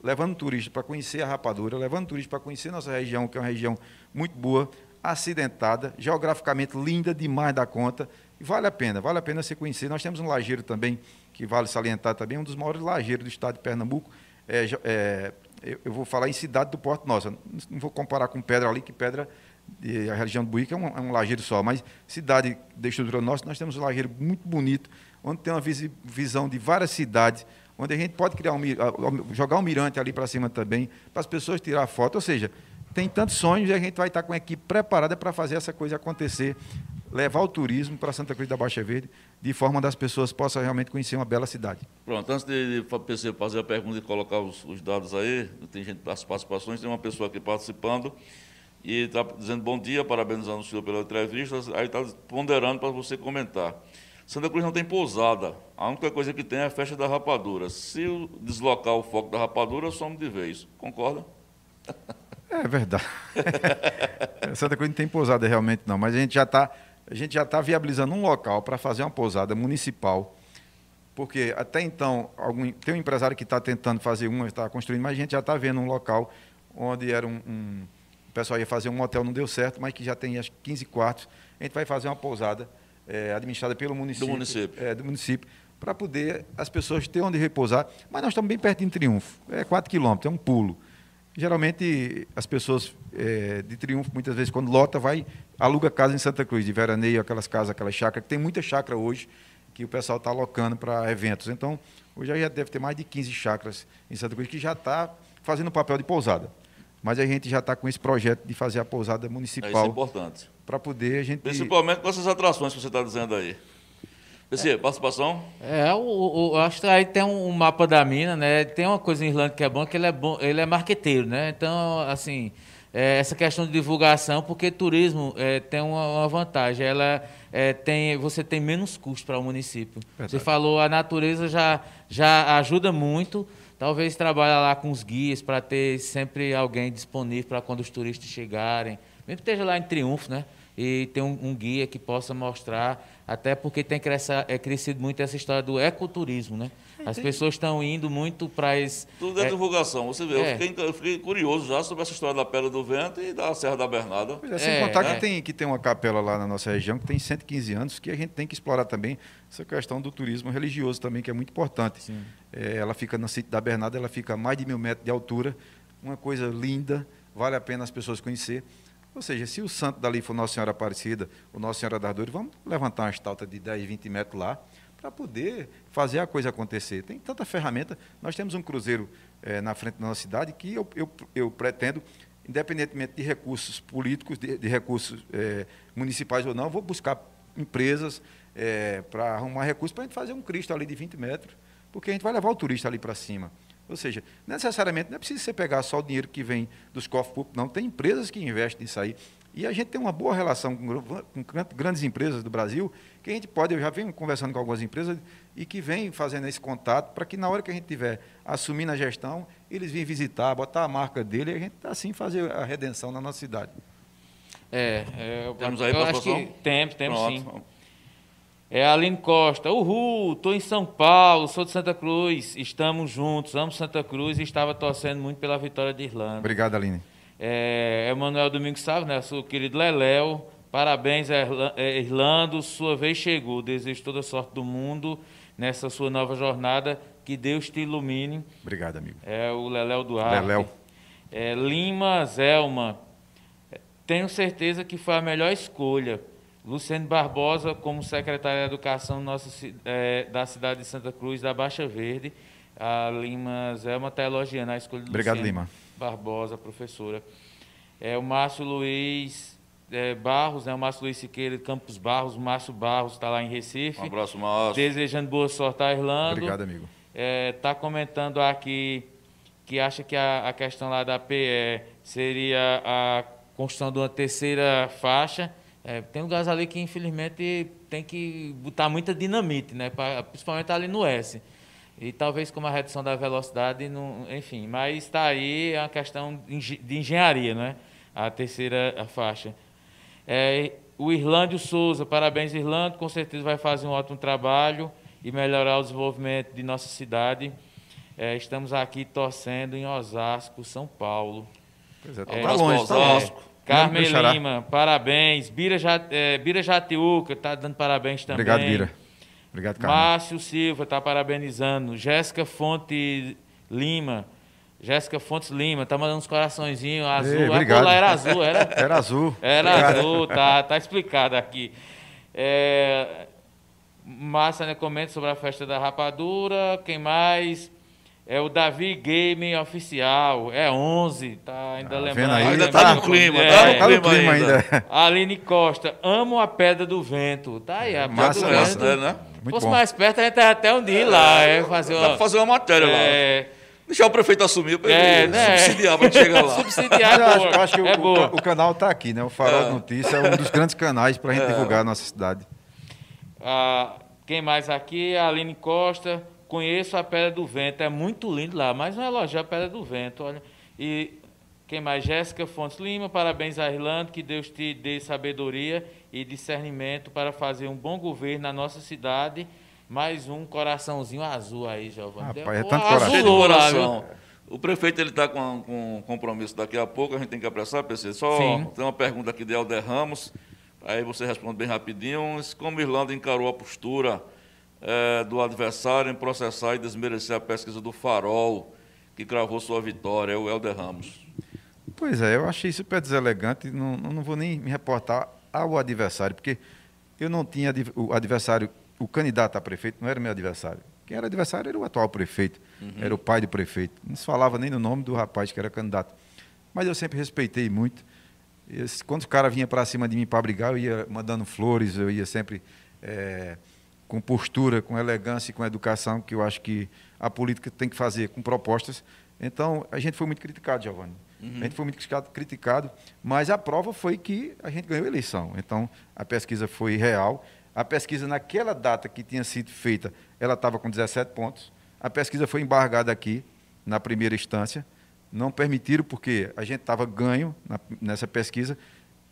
levando turista para conhecer a rapadura, levando turista para conhecer nossa região, que é uma região muito boa, acidentada, geograficamente linda demais da conta. E vale a pena, vale a pena se conhecer. Nós temos um lajeiro também, que vale salientar também, um dos maiores lajeiros do estado de Pernambuco. É, é, eu vou falar em Cidade do Porto Nossa. Não vou comparar com Pedra ali, que Pedra a região do Buíque é um, é um lajeiro só, mas cidade da estrutura nossa, nós temos um lajeiro muito bonito, onde tem uma visão de várias cidades, onde a gente pode criar um, jogar um mirante ali para cima também, para as pessoas tirar foto. Ou seja, tem tantos sonhos e a gente vai estar com a equipe preparada para fazer essa coisa acontecer, levar o turismo para Santa Cruz da Baixa Verde, de forma das pessoas possam realmente conhecer uma bela cidade. Pronto, antes de fazer a pergunta e colocar os, os dados aí, tem gente as participações, tem uma pessoa aqui participando e está dizendo bom dia, parabenizando o senhor pela entrevista, aí está ponderando para você comentar. Santa Cruz não tem pousada. A única coisa que tem é a festa da rapadura. Se deslocar o foco da rapadura, somos de vez. Concorda? É verdade. Santa Cruz não tem pousada realmente não, mas a gente já está a gente já está viabilizando um local para fazer uma pousada municipal, porque até então algum, tem um empresário que está tentando fazer uma, está construindo, mas a gente já está vendo um local onde era um, um, o pessoal ia fazer um hotel, não deu certo, mas que já tem acho 15 quartos. A gente vai fazer uma pousada é, administrada pelo município. Do município. É, do município para poder as pessoas terem onde repousar. Mas nós estamos bem perto de Triunfo, é 4 quilômetros, é um pulo. Geralmente, as pessoas é, de Triunfo, muitas vezes, quando lota, vai, aluga casa em Santa Cruz, de veraneio, aquelas casas, aquelas chácaras, que tem muita chácara hoje, que o pessoal está alocando para eventos. Então, hoje já deve ter mais de 15 chácaras em Santa Cruz, que já está fazendo o papel de pousada. Mas a gente já está com esse projeto de fazer a pousada municipal. Isso é importante. Para poder a gente. Principalmente com essas atrações que você está dizendo aí. É. participação? É, o, o, acho que aí tem um, mapa da mina, né? Tem uma coisa em Irlanda que é bom, que ele é bom, ele é marqueteiro, né? Então, assim, é, essa questão de divulgação, porque turismo é, tem uma, uma, vantagem, ela é, tem, você tem menos custo para o município. Verdade. Você falou, a natureza já, já ajuda muito, talvez trabalhe lá com os guias para ter sempre alguém disponível para quando os turistas chegarem, mesmo que esteja lá em Triunfo, né? E ter um, um guia que possa mostrar até porque tem cresça, é, crescido muito essa história do ecoturismo, né? As pessoas estão indo muito para esse... Tudo é, é, divulgação. Você vê, é. eu, fiquei, eu, fiquei, curioso já sobre essa história da Pedra do Vento e da Serra da Bernarda. Pois é, sem é, contar que, é. tem, que tem uma capela lá na nossa região que tem 115 anos, que a gente tem que explorar também essa questão do turismo religioso também, que é muito importante. É, ela fica no sítio da Bernarda, ela fica a mais de mil metros de altura, uma coisa linda, vale a pena as pessoas conhecer. Ou seja, se o santo dali for Nossa Senhora Aparecida, ou Nossa Senhora das Dores, vamos levantar uma estalta de 10, 20 metros lá, para poder fazer a coisa acontecer. Tem tanta ferramenta. Nós temos um cruzeiro é, na frente da nossa cidade que eu, eu, eu pretendo, independentemente de recursos políticos, de, de recursos é, municipais ou não, vou buscar empresas é, para arrumar recursos para a gente fazer um Cristo ali de 20 metros, porque a gente vai levar o turista ali para cima. Ou seja, necessariamente não é preciso você pegar só o dinheiro que vem dos cofres públicos, não. Tem empresas que investem nisso aí. E a gente tem uma boa relação com, com grandes empresas do Brasil, que a gente pode, eu já venho conversando com algumas empresas, e que vem fazendo esse contato para que na hora que a gente tiver assumindo a gestão, eles vêm visitar, botar a marca dele e a gente assim fazer a redenção na nossa cidade. É, é temos aí eu acho que temos, temos sim. É Aline Costa. Uhul, estou em São Paulo, sou de Santa Cruz, estamos juntos, amo Santa Cruz e estava torcendo muito pela vitória de Irlanda. Obrigado, Aline. É, Emanuel Domingos Salve, né, seu querido Leléo. Parabéns, é, Irlando, sua vez chegou. Desejo toda a sorte do mundo nessa sua nova jornada. Que Deus te ilumine. Obrigado, amigo. É o Leléo Duarte. Leléo. É, Lima Zelma. Tenho certeza que foi a melhor escolha Luciano Barbosa, como secretário de Educação nossa, é, da cidade de Santa Cruz, da Baixa Verde. A Lima Zelma está elogiando a escolha do Obrigado, Luciano Lima. Barbosa, professora. É, o Márcio Luiz é, Barros, né, o Márcio Luiz Siqueira de Campos Barros, o Márcio Barros está lá em Recife. Um abraço, Márcio. Desejando boa sorte a Irlanda. Obrigado, amigo. Está é, tá comentando aqui que acha que a, a questão lá da PE seria a construção de uma terceira faixa é, tem lugares ali que, infelizmente, tem que botar muita dinamite, né? Pra, principalmente ali no S. E talvez com uma redução da velocidade, não, enfim. Mas está aí a questão de engenharia, né? A terceira faixa. É, o Irlândio Souza, parabéns, Irlândio. Com certeza vai fazer um ótimo trabalho e melhorar o desenvolvimento de nossa cidade. É, estamos aqui torcendo em Osasco, São Paulo. Pois é, tá é, longe, tá Osasco. Carmen Lima, parabéns. Bira, é, Bira Jatiuca está dando parabéns também. Obrigado, Bira. Obrigado, Carmen. Márcio Silva está parabenizando. Jéssica Fonte Lima. Jéssica Fontes Lima, tá mandando uns coraçõezinhos azul. Ei, obrigado. lá era azul, era? Era azul. Era Obrigado. azul, tá, tá explicado aqui. É, Márcia né, comenta sobre a festa da rapadura. Quem mais? É o Davi Game Oficial. É 11, tá ainda Ah, lembrando. aí? Ainda lembrando. tá no clima, É, tá no Tá no clima clima ainda. ainda. Aline Costa, amo a Pedra do Vento. Tá aí, a Pedra Massa, do massa, Vento. É, né? Se Muito fosse bom. mais perto, a gente ia até um dia ir lá. É, fazer Dá pra fazer uma matéria lá. é, Deixar o prefeito assumir pra É, ele né? subsidiar pra gente chegar lá. subsidiar Eu é acho, eu acho que o, é o- o canal está aqui, né? O Farol de Notícia é um dos grandes canais para a gente divulgar a nossa cidade. Ah, quem mais aqui? A Aline Costa. Conheço a Pedra do Vento. É muito lindo lá. Mais um elogio à Pedra do Vento. Olha. E quem mais? Jéssica Fontes Lima. Parabéns a Irlanda. Que Deus te dê sabedoria e discernimento para fazer um bom governo na nossa cidade. Mais um coraçãozinho azul aí, Giovanni. Rapaz, é tanto coração. Lá? O prefeito ele está com, com compromisso daqui a pouco, a gente tem que apressar, PC. Só Sim. tem uma pergunta aqui de Helder Ramos, aí você responde bem rapidinho. Como Irlanda encarou a postura eh, do adversário em processar e desmerecer a pesquisa do Farol, que cravou sua vitória, é o Helder Ramos. Pois é, eu achei super deselegante. Não, não vou nem me reportar ao adversário, porque eu não tinha o adversário, o candidato a prefeito não era meu adversário. Quem era adversário era o atual prefeito, era o pai do prefeito. Não se falava nem no nome do rapaz que era candidato. Mas eu sempre respeitei muito. Esse- quando o cara vinha para cima de mim para brigar, eu ia mandando flores, eu ia sempre eh, com postura, com elegância e com educação, que eu acho que a política tem que fazer com propostas. Então, a gente foi muito criticado, Giovanni. A gente foi muito criticado, criticado, mas a prova foi que a gente ganhou a eleição. Então, a pesquisa foi real. A pesquisa, naquela data que tinha sido feita, ela estava com 17 pontos. A pesquisa foi embargada aqui, na primeira instância. Não permitiram, porque a gente estava ganho na- nessa pesquisa.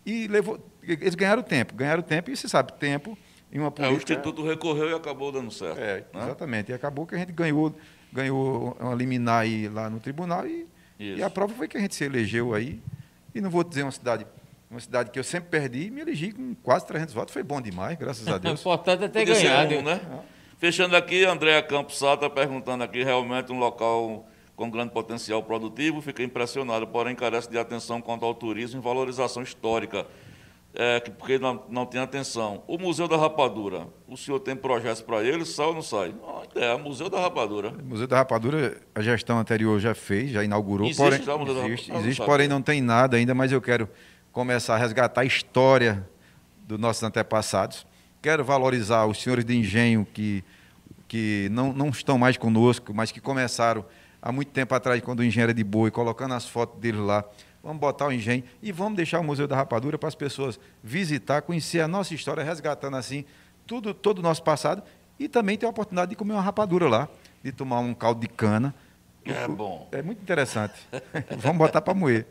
E levou, eles ganharam tempo. Ganharam tempo, e você sabe, tempo em uma É, o política... Instituto recorreu e acabou dando certo. É, né? exatamente. E acabou que a gente ganhou, ganhou uma liminar aí lá no tribunal e, e a prova foi que a gente se elegeu aí. E não vou dizer uma cidade, uma cidade que eu sempre perdi, me elegi com quase 300 votos. Foi bom demais, graças a O Deus. importante é ter Podia ganhado. um, né? Fechando aqui, Andréa Campos Sá está perguntando aqui, realmente um local com grande potencial produtivo, fiquei impressionado, porém carece de atenção quanto ao turismo e valorização histórica, é, que- porque não, não tem atenção. O Museu da Rapadura, o senhor tem projetos para ele, sai ou não sai? Ah, é, Museu da Rapadura. O Museu da Rapadura, a gestão anterior já fez, já inaugurou. Existe porém, já o Museu da existe? Ah, não existe porém não tem nada ainda, mas eu quero começar a resgatar a história dos nossos antepassados. Quero valorizar os senhores de engenho que, que não, não estão mais conosco, mas que começaram há muito tempo atrás, quando o engenheiro era de boi, colocando as fotos deles lá. Vamos botar o engenho e vamos deixar o Museu da Rapadura para as pessoas visitar, conhecer a nossa história, resgatando assim tudo, todo o nosso passado e também ter a oportunidade de comer uma rapadura lá, de tomar um caldo de cana. É bom. É muito interessante. vamos botar para moer.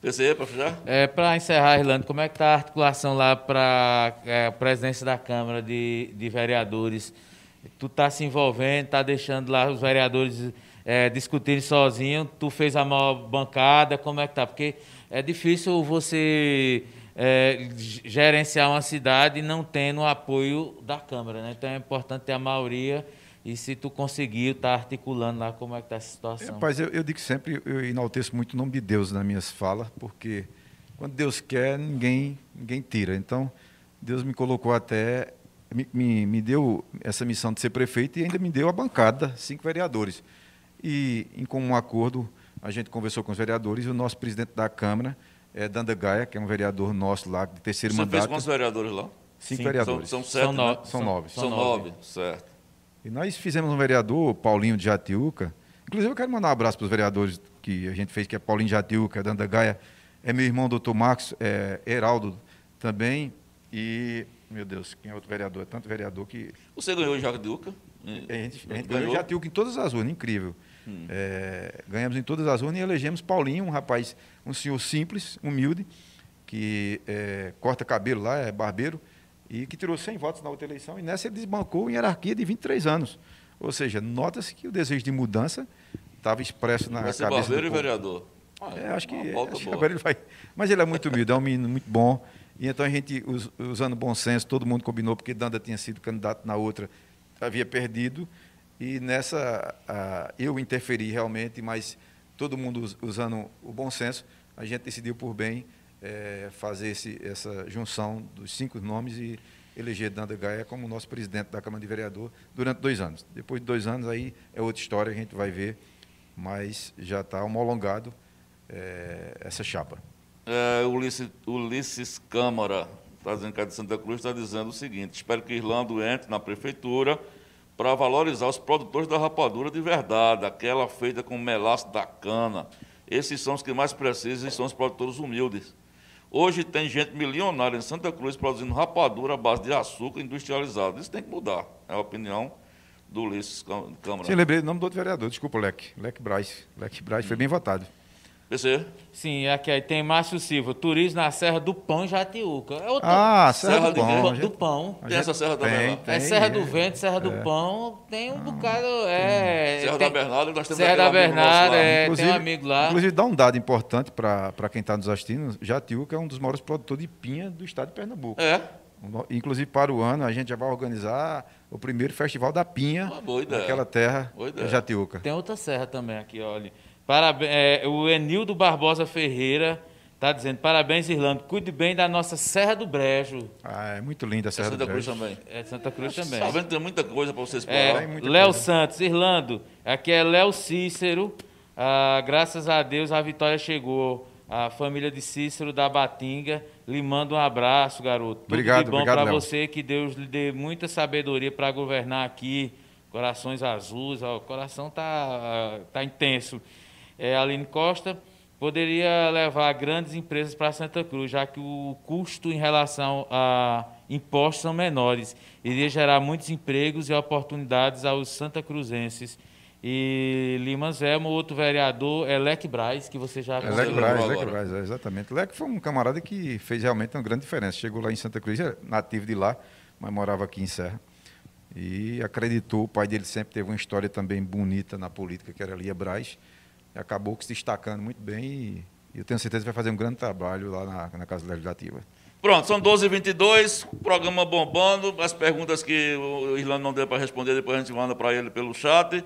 PC, para fechar? É, para encerrar, Irlanda, como é que está a articulação lá para a presidência da Câmara de, de Vereadores? Tu está se envolvendo, está deixando lá os vereadores é, sozinho, tu fez a maior bancada, como é que tá? Porque é difícil você é, gerenciar uma cidade não tendo apoio da Câmara, né? Então é importante ter a maioria e se tu conseguir, tá articulando lá como é que está essa situação. Rapaz, eu, eu digo sempre, eu enalteço muito o nome de Deus nas minhas falas, porque quando Deus quer, ninguém, ninguém tira. Então, Deus me colocou até, me, me, me deu essa missão de ser prefeito e ainda me deu a bancada, cinco vereadores. E, em comum acordo, a gente conversou com os vereadores e o nosso presidente da Câmara, é Danda Gaia, que é um vereador nosso lá, de terceiro Você fez mandato. quantos vereadores lá? Cinco Sim, vereadores. São, são sete, São no- né? São nove. São nove, certo. E nós fizemos um vereador, Paulinho de Jatiuca. Inclusive, eu quero mandar um abraço para os vereadores que a gente fez, que é Paulinho de Jatiuca, Danda Gaia, é meu irmão, doutor Marcos, é, Heraldo também. E, meu Deus, quem é outro vereador? É tanto vereador que. Você ganhou o Jacques Duca? A gente, a gente ganhou Ganhou? Jatiuca em todas as urnas, incrível. Hum. É, ganhamos em todas as urnas e elegemos Paulinho, um rapaz, um senhor simples, humilde, que é, corta cabelo lá, é barbeiro, e que tirou 100 votos na outra eleição. E nessa ele desbancou em hierarquia de 23 anos. Ou seja, nota-se que o desejo de mudança estava expresso na Vai ser cabeça barbeiro e do povo. vereador. É, acho que, pauta acho que agora ele vai. Mas ele é muito humilde, é um menino muito bom. E então a gente, us- usando bom senso, todo mundo combinou, porque Danda tinha sido candidato na outra, havia perdido. E nessa, eu interferi realmente, mas todo mundo usando o bom senso, a gente decidiu por bem é, fazer esse, essa junção dos cinco nomes e eleger Danda Gaia como nosso presidente da Câmara de Vereador durante dois anos. Depois de dois anos, aí é outra história, a gente vai ver, mas já está homologado é, essa chapa. É, Ulisses, Ulisses Câmara, trazendo cá de Santa Cruz, está dizendo o seguinte: espero que Irlando entre na prefeitura para valorizar os produtores da rapadura de verdade, aquela feita com melaço da cana. Esses são os que mais precisam e são os produtores humildes. Hoje tem gente milionária em Santa Cruz produzindo rapadura à base de açúcar industrializado. Isso tem que mudar, é a opinião do Ulisses Câmara. Sim, lembrei o nome do outro vereador, desculpa, Leque. Leque Braz. Leque Braz foi bem votado. PC? Sim, aqui aí tem Márcio Silva, turismo na Serra do Pão, Jatiuca. É outra... Ah, Serra, Serra do, Pão. Do, Pão. Tem essa Serra também tem, tem, É Serra do Vento, Serra do é. Pão, tem um bocado... É, Serra tem, da Bernarda, nós temos Serra da Bernarda, é, tem um amigo lá. Inclusive, dá um dado importante para quem está nos assistindo, Jatiuca é um dos maiores produtores de pinha do estado de Pernambuco. É. Inclusive, para o ano, a gente já vai organizar o primeiro Festival da Pinha naquela terra, Jatiuca. Tem outra serra também aqui, olha. Parabéns, é, o Enildo Barbosa Ferreira está dizendo: parabéns, Irlando. Cuide bem da nossa Serra do Brejo. Ah, é muito linda a Serra é do Brejo. Santa Cruz também. É Santa Cruz também. Vendo? Tem muita coisa para vocês explorar. É, Léo Santos, Irlando. Aqui é Léo Cícero. Ah, graças a Deus a vitória chegou. A família de Cícero da Batinga lhe manda um abraço, garoto. Tudo obrigado, de bom para você, que Deus lhe dê muita sabedoria para governar aqui. Corações azuis, ó, o coração tá, tá intenso é, Aline Costa, poderia levar grandes empresas para Santa Cruz, já que o custo em relação a impostos são menores. Iria gerar muitos empregos e oportunidades aos santa cruzenses. E Lima Zema, outro vereador, é Leque Braz, que você já é Leque Braz, Leque Braz, é, exatamente. Leque foi um camarada que fez realmente uma grande diferença. Chegou lá em Santa Cruz, é nativo de lá, mas morava aqui em Serra. E acreditou, o pai dele sempre teve uma história também bonita na política, que era Lia Braz acabou se destacando muito bem e, eu tenho certeza que vai fazer um grande trabalho lá na, na Casa Legislativa. Pronto, são 12h22, programa bombando, as perguntas que o Irlando não deu para responder, depois a gente manda para ele pelo chat.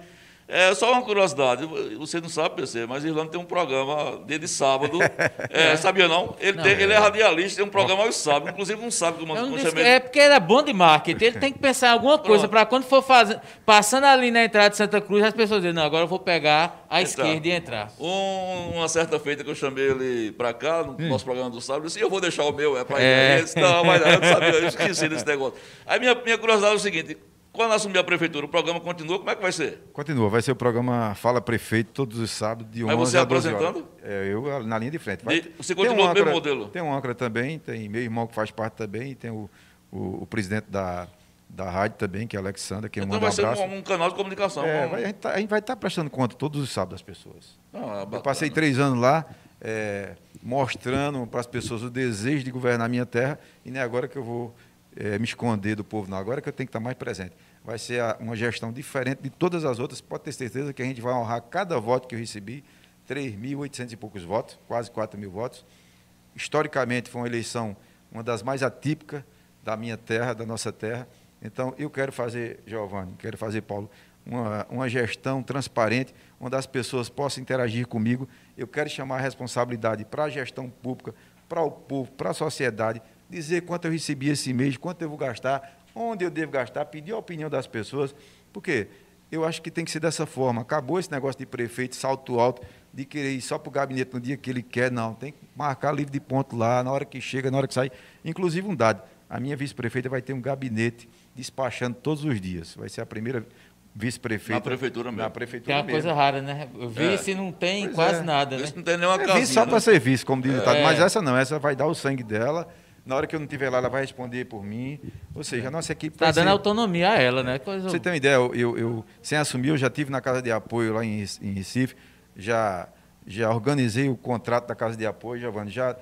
É só uma curiosidade, você não sabe, PC, mas Irlanda tem um programa dia de sábado. É, sabia não? Ele, não, tem, é. ele é radialista, tem um programa aos sábados, inclusive um sábado que eu chamei. É porque ele é bom de marketing, ele tem que pensar em alguma coisa para quando for fazer, passando ali na entrada de Santa Cruz, as pessoas dizem, não, agora eu vou pegar a esquerda e entrar. Um, uma certa feita que eu chamei ele para cá, no hum. nosso programa do sábado, eu disse, eu vou deixar o meu, é para é. ele. Não, mas não, eu não sabia, eu esqueci desse negócio. Aí minha, minha curiosidade é o seguinte, quando assumir a prefeitura, o programa continua, como é que vai ser? Continua, vai ser o programa Fala Prefeito todos os sábados de 11 Mas você a 12 apresentando? Horas. É, eu na linha de frente. Vai, você continua um o mesmo modelo? Tem um âncora também, tem meu irmão que faz parte também, tem o, o, o presidente da, da rádio também, que é Alexandra, que então vai ser um, um, canal de comunicação. É, vai, a, gente tá, a, gente vai estar tá prestando conta todos os sábados das pessoas. Ah, eu passei três anos lá, é, mostrando para as pessoas o desejo de governar a minha terra, e nem agora que eu vou é, me esconder do povo, não. Agora que eu tenho que estar mais presente vai ser uma gestão diferente de todas as outras. Pode ter certeza que a gente vai honrar cada voto que eu recebi, 3.800 e poucos votos, quase 4 mil votos. Historicamente, foi uma eleição, uma das mais atípicas da minha terra, da nossa terra. Então, eu quero fazer, Giovanni, quero fazer, Paulo, uma, uma gestão transparente, onde as pessoas possam interagir comigo. Eu quero chamar a responsabilidade para a gestão pública, para o povo, para a sociedade, dizer quanto eu recebi esse mês, quanto eu vou gastar, onde eu devo gastar, pedir a opinião das pessoas, porque eu acho que tem que ser dessa forma. Acabou esse negócio de prefeito, salto alto, de querer ir só para o gabinete no dia que ele quer, não. Tem que marcar livre de ponto lá, na hora que chega, na hora que sai. Inclusive, um dado: a minha vice-prefeita vai ter um gabinete despachando todos os dias. Vai ser a primeira vice-prefeita. Na prefeitura mesmo. Na prefeitura é uma mesmo. coisa rara, né? Vice é. não tem pois quase é. nada, né? não tem nenhuma é, Vice só né? para ser vice, como diz o é. Mas essa não, essa vai dar o sangue dela na hora que eu não estiver lá, ela vai responder por mim. Ou seja, a nossa equipe. Está dando ser... autonomia a ela, né? Coisa... Você tem uma ideia, eu, eu, eu, sem assumir, eu já tive na casa de apoio lá em, em Recife, já, já organizei o contrato da casa de apoio, Giovanni, já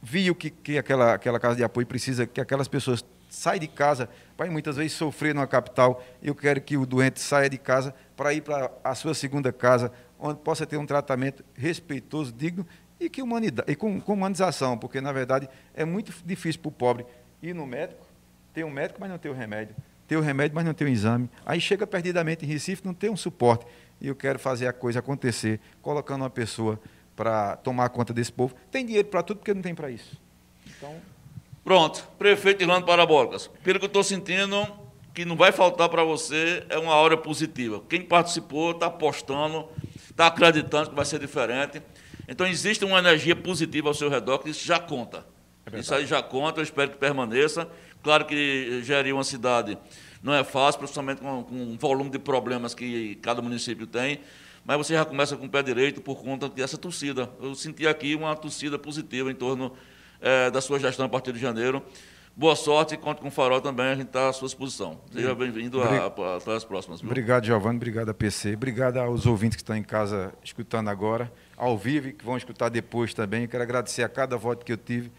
vi o que, que aquela, aquela casa de apoio precisa, que aquelas pessoas saem de casa, vai muitas vezes sofrer numa capital. Eu quero que o doente saia de casa para ir para a sua segunda casa, onde possa ter um tratamento respeitoso, digno e, que humanidade, e com, com humanização, porque, na verdade, é muito difícil para o pobre ir no médico, ter um médico, mas não ter o remédio. tem o remédio, mas não tem o exame. Aí chega perdidamente em Recife, não tem um suporte. E eu quero fazer a coisa acontecer, colocando uma pessoa para tomar conta desse povo. Tem dinheiro para tudo, porque não tem para isso. Então... Pronto, prefeito Irlando Parabólicas. Pelo que eu estou sentindo, que não vai faltar para você é uma hora positiva. Quem participou está apostando, está acreditando que vai ser diferente. Então existe uma energia positiva ao seu redor, que isso já conta. É isso aí já conta, eu espero que permaneça. Claro que gerir uma cidade não é fácil, principalmente com, com um volume de problemas que cada município tem, mas você já começa com o pé direito por conta dessa torcida. Eu senti aqui uma torcida positiva em torno é, da sua gestão a partir de janeiro. Boa sorte e conte com o Farol também, a gente está à sua disposição. Seja bem-vindo até as próximas. Viu? Obrigado, Giovanni, obrigado a PC, obrigado aos ouvintes que estão em casa escutando agora, ao vivo que vão escutar depois também. Eu quero agradecer a cada voto que eu tive.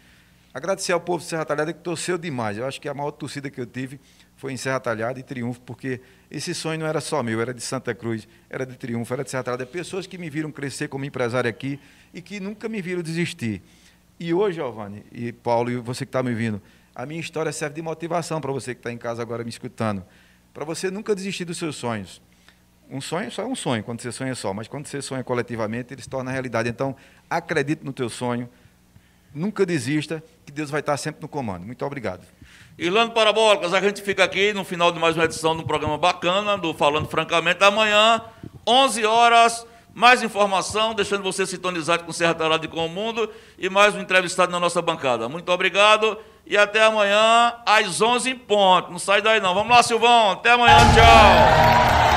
Agradecer ao povo de Serra Talhada que torceu demais. Eu acho que a maior torcida que eu tive foi em Serra Talhada e Triunfo, porque esse sonho não era só meu, era de Santa Cruz, era de Triunfo, era de Serra Talhada. Pessoas que me viram crescer como empresário aqui e que nunca me viram desistir. E hoje, Giovanni e Paulo, e você que está me ouvindo, a minha história serve de motivação para você que está em casa agora me escutando. Para você nunca desistir dos seus sonhos. Um sonho só é um sonho, quando você sonha só, mas quando você sonha coletivamente, ele se torna realidade. Então, acredite no teu sonho, nunca desista, que Deus vai estar sempre no comando. Muito obrigado. Irlando Parabólicas, a gente fica aqui no final de mais uma edição de um programa bacana, do Falando Francamente. Amanhã, 11 horas, mais informação, deixando você sintonizado com Serra Talhada e com o Mundo e mais um entrevistado na nossa bancada. Muito obrigado e até amanhã às 11 em ponto. Não sai daí não. Vamos lá, Silvão. Até amanhã. Tchau.